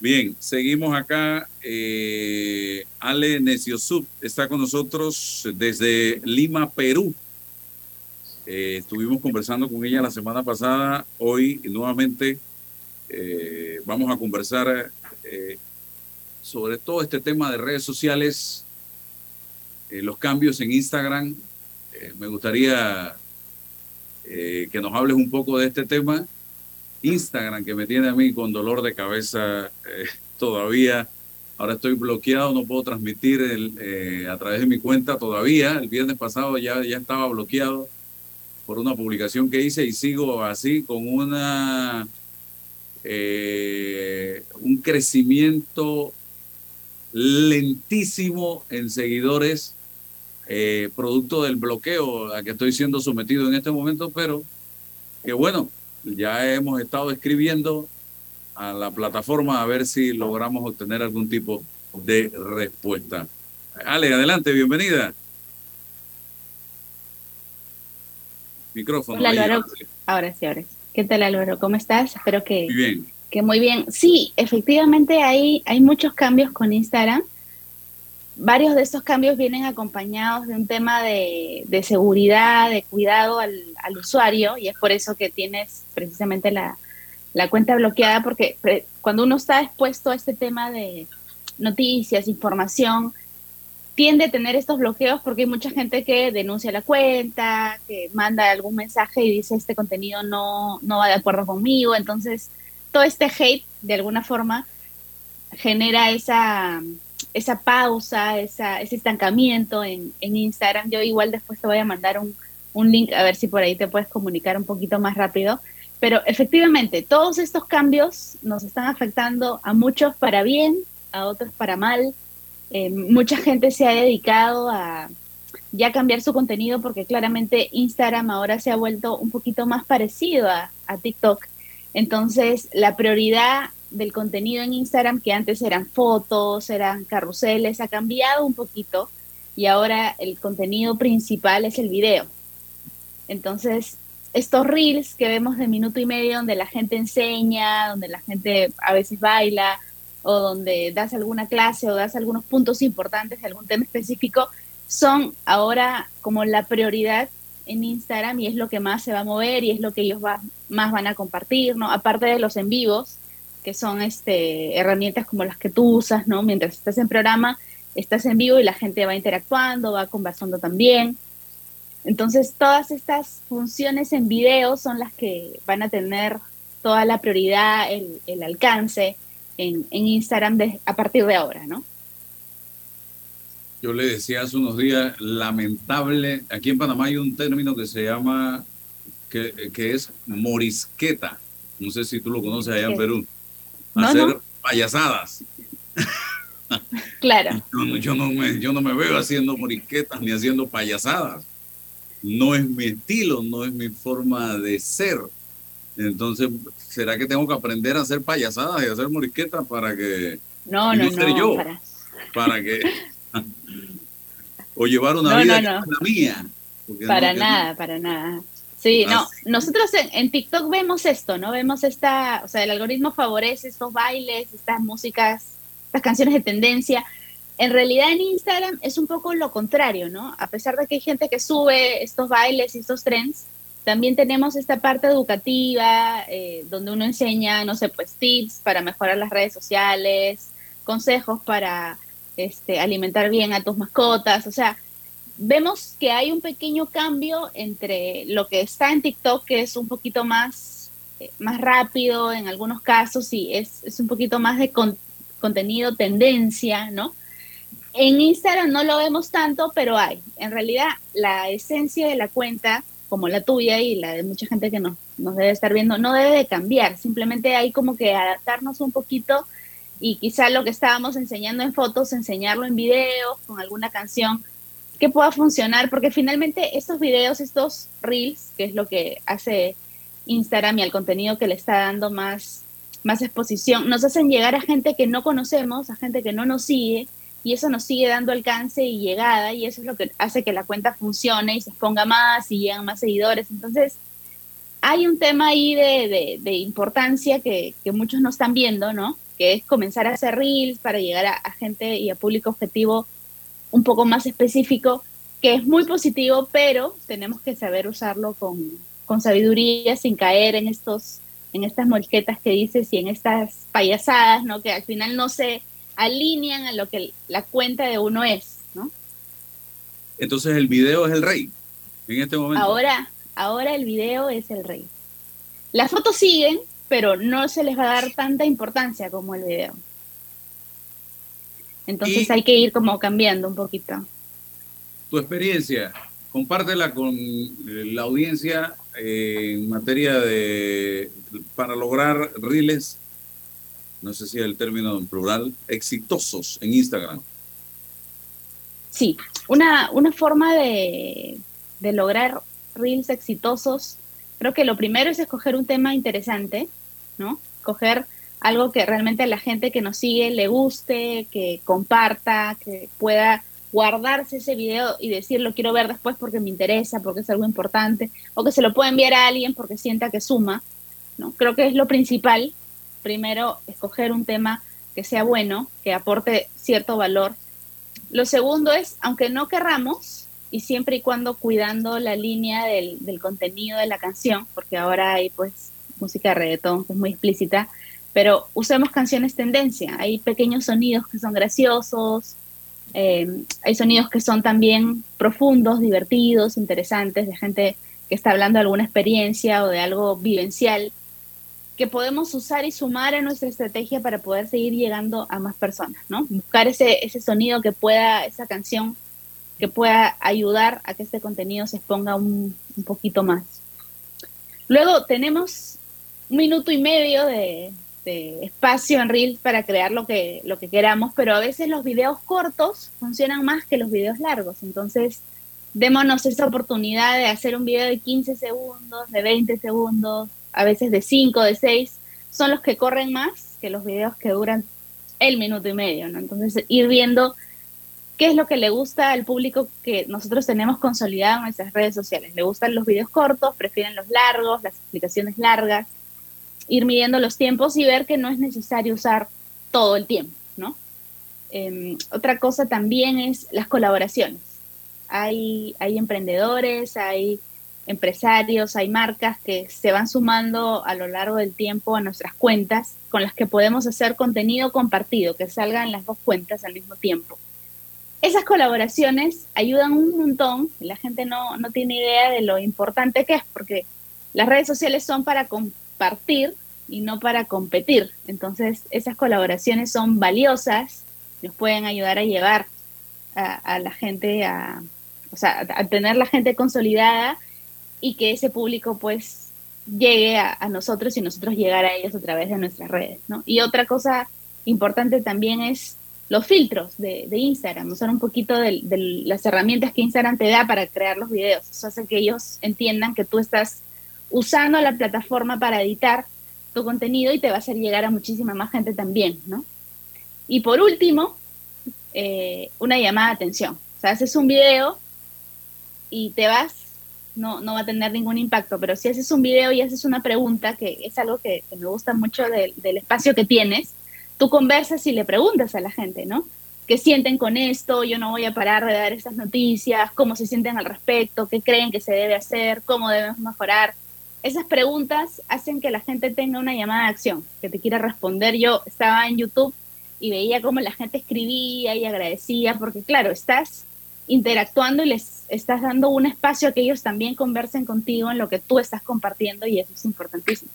Bien, seguimos acá. Eh, Ale Neciosub está con nosotros desde Lima, Perú. Eh, estuvimos conversando con ella la semana pasada. Hoy nuevamente vamos a conversar sobre todo este tema de redes sociales, eh, los cambios en Instagram. Eh, me gustaría eh, que nos hables un poco de este tema. Instagram, que me tiene a mí con dolor de cabeza todavía. Ahora estoy bloqueado, no puedo transmitir el, a través de mi cuenta todavía. El viernes pasado ya, ya estaba bloqueado por una publicación que hice y sigo así con una un crecimiento lentísimo en seguidores, eh, producto del bloqueo a que estoy siendo sometido en este momento, pero que bueno, ya hemos estado escribiendo a la plataforma a ver si logramos obtener algún tipo de respuesta. Ale, adelante, bienvenida. Micrófono. Ahora sí, ahora sí. ¿Qué tal Álvaro? ¿Cómo estás? Espero que Muy bien. que muy bien. Sí, efectivamente hay, hay muchos cambios con Instagram. Varios de estos cambios vienen acompañados de un tema de, seguridad, de cuidado al, al usuario, y es por eso que tienes precisamente la, la cuenta bloqueada, porque pre- cuando uno está expuesto a este tema de noticias, información, tiende a tener estos bloqueos porque hay mucha gente que denuncia la cuenta, que manda algún mensaje y dice este contenido no, no va de acuerdo conmigo. Entonces, todo este hate, de alguna forma, genera esa, esa pausa, esa, ese estancamiento en, en Instagram. Yo igual después te voy a mandar un, un link a ver si por ahí te puedes comunicar un poquito más rápido. Pero efectivamente, todos estos cambios nos están afectando a muchos para bien, a otros para mal. Eh, mucha gente se ha dedicado a ya cambiar su contenido porque claramente Instagram ahora se ha vuelto un poquito más parecido a, a TikTok. Entonces, la prioridad del contenido en Instagram, que antes eran fotos, eran carruseles, ha cambiado un poquito y ahora el contenido principal es el video. Entonces, estos reels que vemos de minuto y medio donde la gente enseña, donde la gente a veces baila o donde das alguna clase o das algunos puntos importantes de algún tema específico, son ahora como la prioridad en Instagram y es lo que más se va a mover y es lo que ellos va- más van a compartir, ¿no? Aparte de los en vivos, que son este, herramientas como las que tú usas, ¿no? Mientras estás en programa, estás en vivo y la gente va interactuando, va conversando también. Entonces, todas estas funciones en video son las que van a tener toda la prioridad, el, el alcance en, en Instagram de- a partir de ahora, ¿no? Yo le decía hace unos días, lamentable, aquí en Panamá hay un término que se llama, que, que es morisqueta. No sé si tú lo conoces allá en. Perú. No, Hacer no. payasadas. Claro. Yo, no- yo no me, yo no me veo haciendo morisquetas ni haciendo payasadas. No es mi estilo, no es mi forma de ser. Entonces, ¿será que tengo que aprender a hacer payasadas y hacer morisquetas para que No, no, ser no. yo? para- para que o llevar una No, vida no, que no. la mía Para nada, para nada. Sí, no, Así. nosotros en, en TikTok vemos esto, ¿no? Vemos esta, o sea, el algoritmo favorece estos bailes, estas músicas, estas canciones de tendencia. En realidad en Instagram es un poco lo contrario, ¿no? A pesar de que hay gente que sube estos bailes y estos trends, también tenemos esta parte educativa, eh, donde uno enseña, no sé, pues tips para mejorar las redes sociales, consejos para este, alimentar bien a tus mascotas, o sea, vemos que hay un pequeño cambio entre lo que está en TikTok, que es un poquito más, eh, más rápido en algunos casos y es, es un poquito más de con- contenido tendencia, ¿no? En Instagram no lo vemos tanto, pero hay. En realidad, la esencia de la cuenta, como la tuya y la de mucha gente que nos, nos debe estar viendo, no debe de cambiar. Simplemente hay como que adaptarnos un poquito y quizá lo que estábamos enseñando en fotos, enseñarlo en videos, con alguna canción que pueda funcionar, porque finalmente estos videos, estos reels, que es lo que hace Instagram y al contenido que le está dando más, más exposición, nos hacen llegar a gente que no conocemos, a gente que no nos sigue, y eso nos sigue dando alcance y llegada, y eso es lo que hace que la cuenta funcione y se exponga más y llegan más seguidores. Entonces, hay un tema ahí de, de- importancia que, que muchos no están viendo, ¿no? Que es comenzar a hacer reels para llegar a gente y a público objetivo un poco más específico, que es muy positivo, pero tenemos que saber usarlo con, con sabiduría, sin caer en estos, en estas molquetas que dices y en estas payasadas, ¿no? Que al final no se alinean a lo que la cuenta de uno es, ¿no? entonces el video es el rey en este momento Ahora, ahora el video es el rey. Las fotos siguen, pero no se les va a dar tanta importancia como el video. Entonces Y- hay que ir como cambiando un poquito. tu experiencia compártela con eh, la audiencia eh, en materia de para lograr reels no sé si es el término en plural exitosos en Instagram Sí, una, una forma de, de lograr reels exitosos, creo que lo primero es escoger un tema interesante, ¿no? Escoger algo que realmente a la gente que nos sigue le guste, que comparta, que pueda guardarse ese video y decir lo quiero ver después porque me interesa, porque es algo importante, o que se lo pueda enviar a alguien porque sienta que suma. ¿no? Creo que es lo principal. Primero, escoger un tema que sea bueno, que aporte cierto valor. Lo segundo es, aunque no querramos, y siempre y cuando cuidando la línea del, del contenido de la canción, porque ahora hay pues música de reggaetón que es muy explícita, pero usemos canciones tendencia. Hay pequeños sonidos que son graciosos, eh, hay sonidos que son también profundos, divertidos, interesantes, de gente que está hablando de alguna experiencia o de algo vivencial que podemos usar y sumar en nuestra estrategia para poder seguir llegando a más personas, ¿no? Buscar ese, ese sonido que pueda, esa canción que pueda ayudar a que este contenido se exponga un poquito más. Luego tenemos un minuto y medio de, de espacio en Reels para crear lo que, lo que queramos, pero a veces los videos cortos funcionan más que los videos largos. Entonces, démonos esa oportunidad de hacer un video de 15 segundos, de 20 segundos, a veces de 5, de 6, son los que corren más que los videos que duran el minuto y medio, ¿no? Entonces, ir viendo qué es lo que le gusta al público que nosotros tenemos consolidado en nuestras redes sociales. Le gustan los videos cortos, prefieren los largos, las explicaciones largas ir midiendo los tiempos y ver que no es necesario usar todo el tiempo, ¿no? Em, otra cosa también es las colaboraciones. Hay, hay emprendedores, hay empresarios, hay marcas que se van sumando a lo largo del tiempo a nuestras cuentas con las que podemos hacer contenido compartido, que salgan las dos cuentas al mismo tiempo. Esas colaboraciones ayudan un montón, la gente no, no tiene idea de lo importante que es, porque las redes sociales son para partir y no para competir. Entonces, esas colaboraciones son valiosas, nos pueden ayudar a llevar a, la gente a, o sea, a tener la gente consolidada y que ese público pues llegue a, nosotros y nosotros llegar a ellos a través de nuestras redes, ¿no? Y otra cosa importante también es los filtros de, Instagram, usar un poquito de, de, las herramientas que Instagram te da para crear los videos. Eso hace que ellos entiendan que tú estás usando la plataforma para editar tu contenido y te va a hacer llegar a muchísima más gente también, ¿no? Y por último, eh, una llamada de atención. O sea, haces un video y te vas, no, no va a tener ningún impacto, pero si haces un video y haces una pregunta, que es algo que, me gusta mucho del espacio que tienes, tú conversas y le preguntas a la gente, ¿no? ¿Qué sienten con esto? Yo no voy a parar de dar estas noticias, cómo se sienten al respecto, qué creen que se debe hacer, cómo debemos mejorar esas preguntas hacen que la gente tenga una llamada de acción, que te quiera responder. Yo estaba en YouTube y veía cómo la gente escribía y agradecía, porque claro, estás interactuando y les estás dando un espacio a que ellos también conversen contigo en lo que tú estás compartiendo y eso es importantísimo.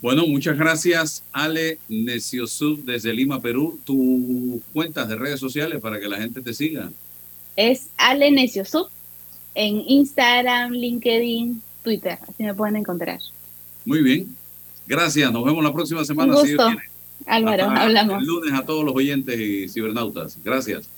Bueno, muchas gracias, Ale Neciosub desde Lima, Perú. ¿Tu cuentas de redes sociales para que la gente te siga? Es Ale Neciosub en Instagram, LinkedIn, Twitter. Así me pueden encontrar. Muy bien. Gracias. Nos vemos la próxima semana. Un gusto. Álvaro, hablamos. El lunes a todos los oyentes y cibernautas. Gracias.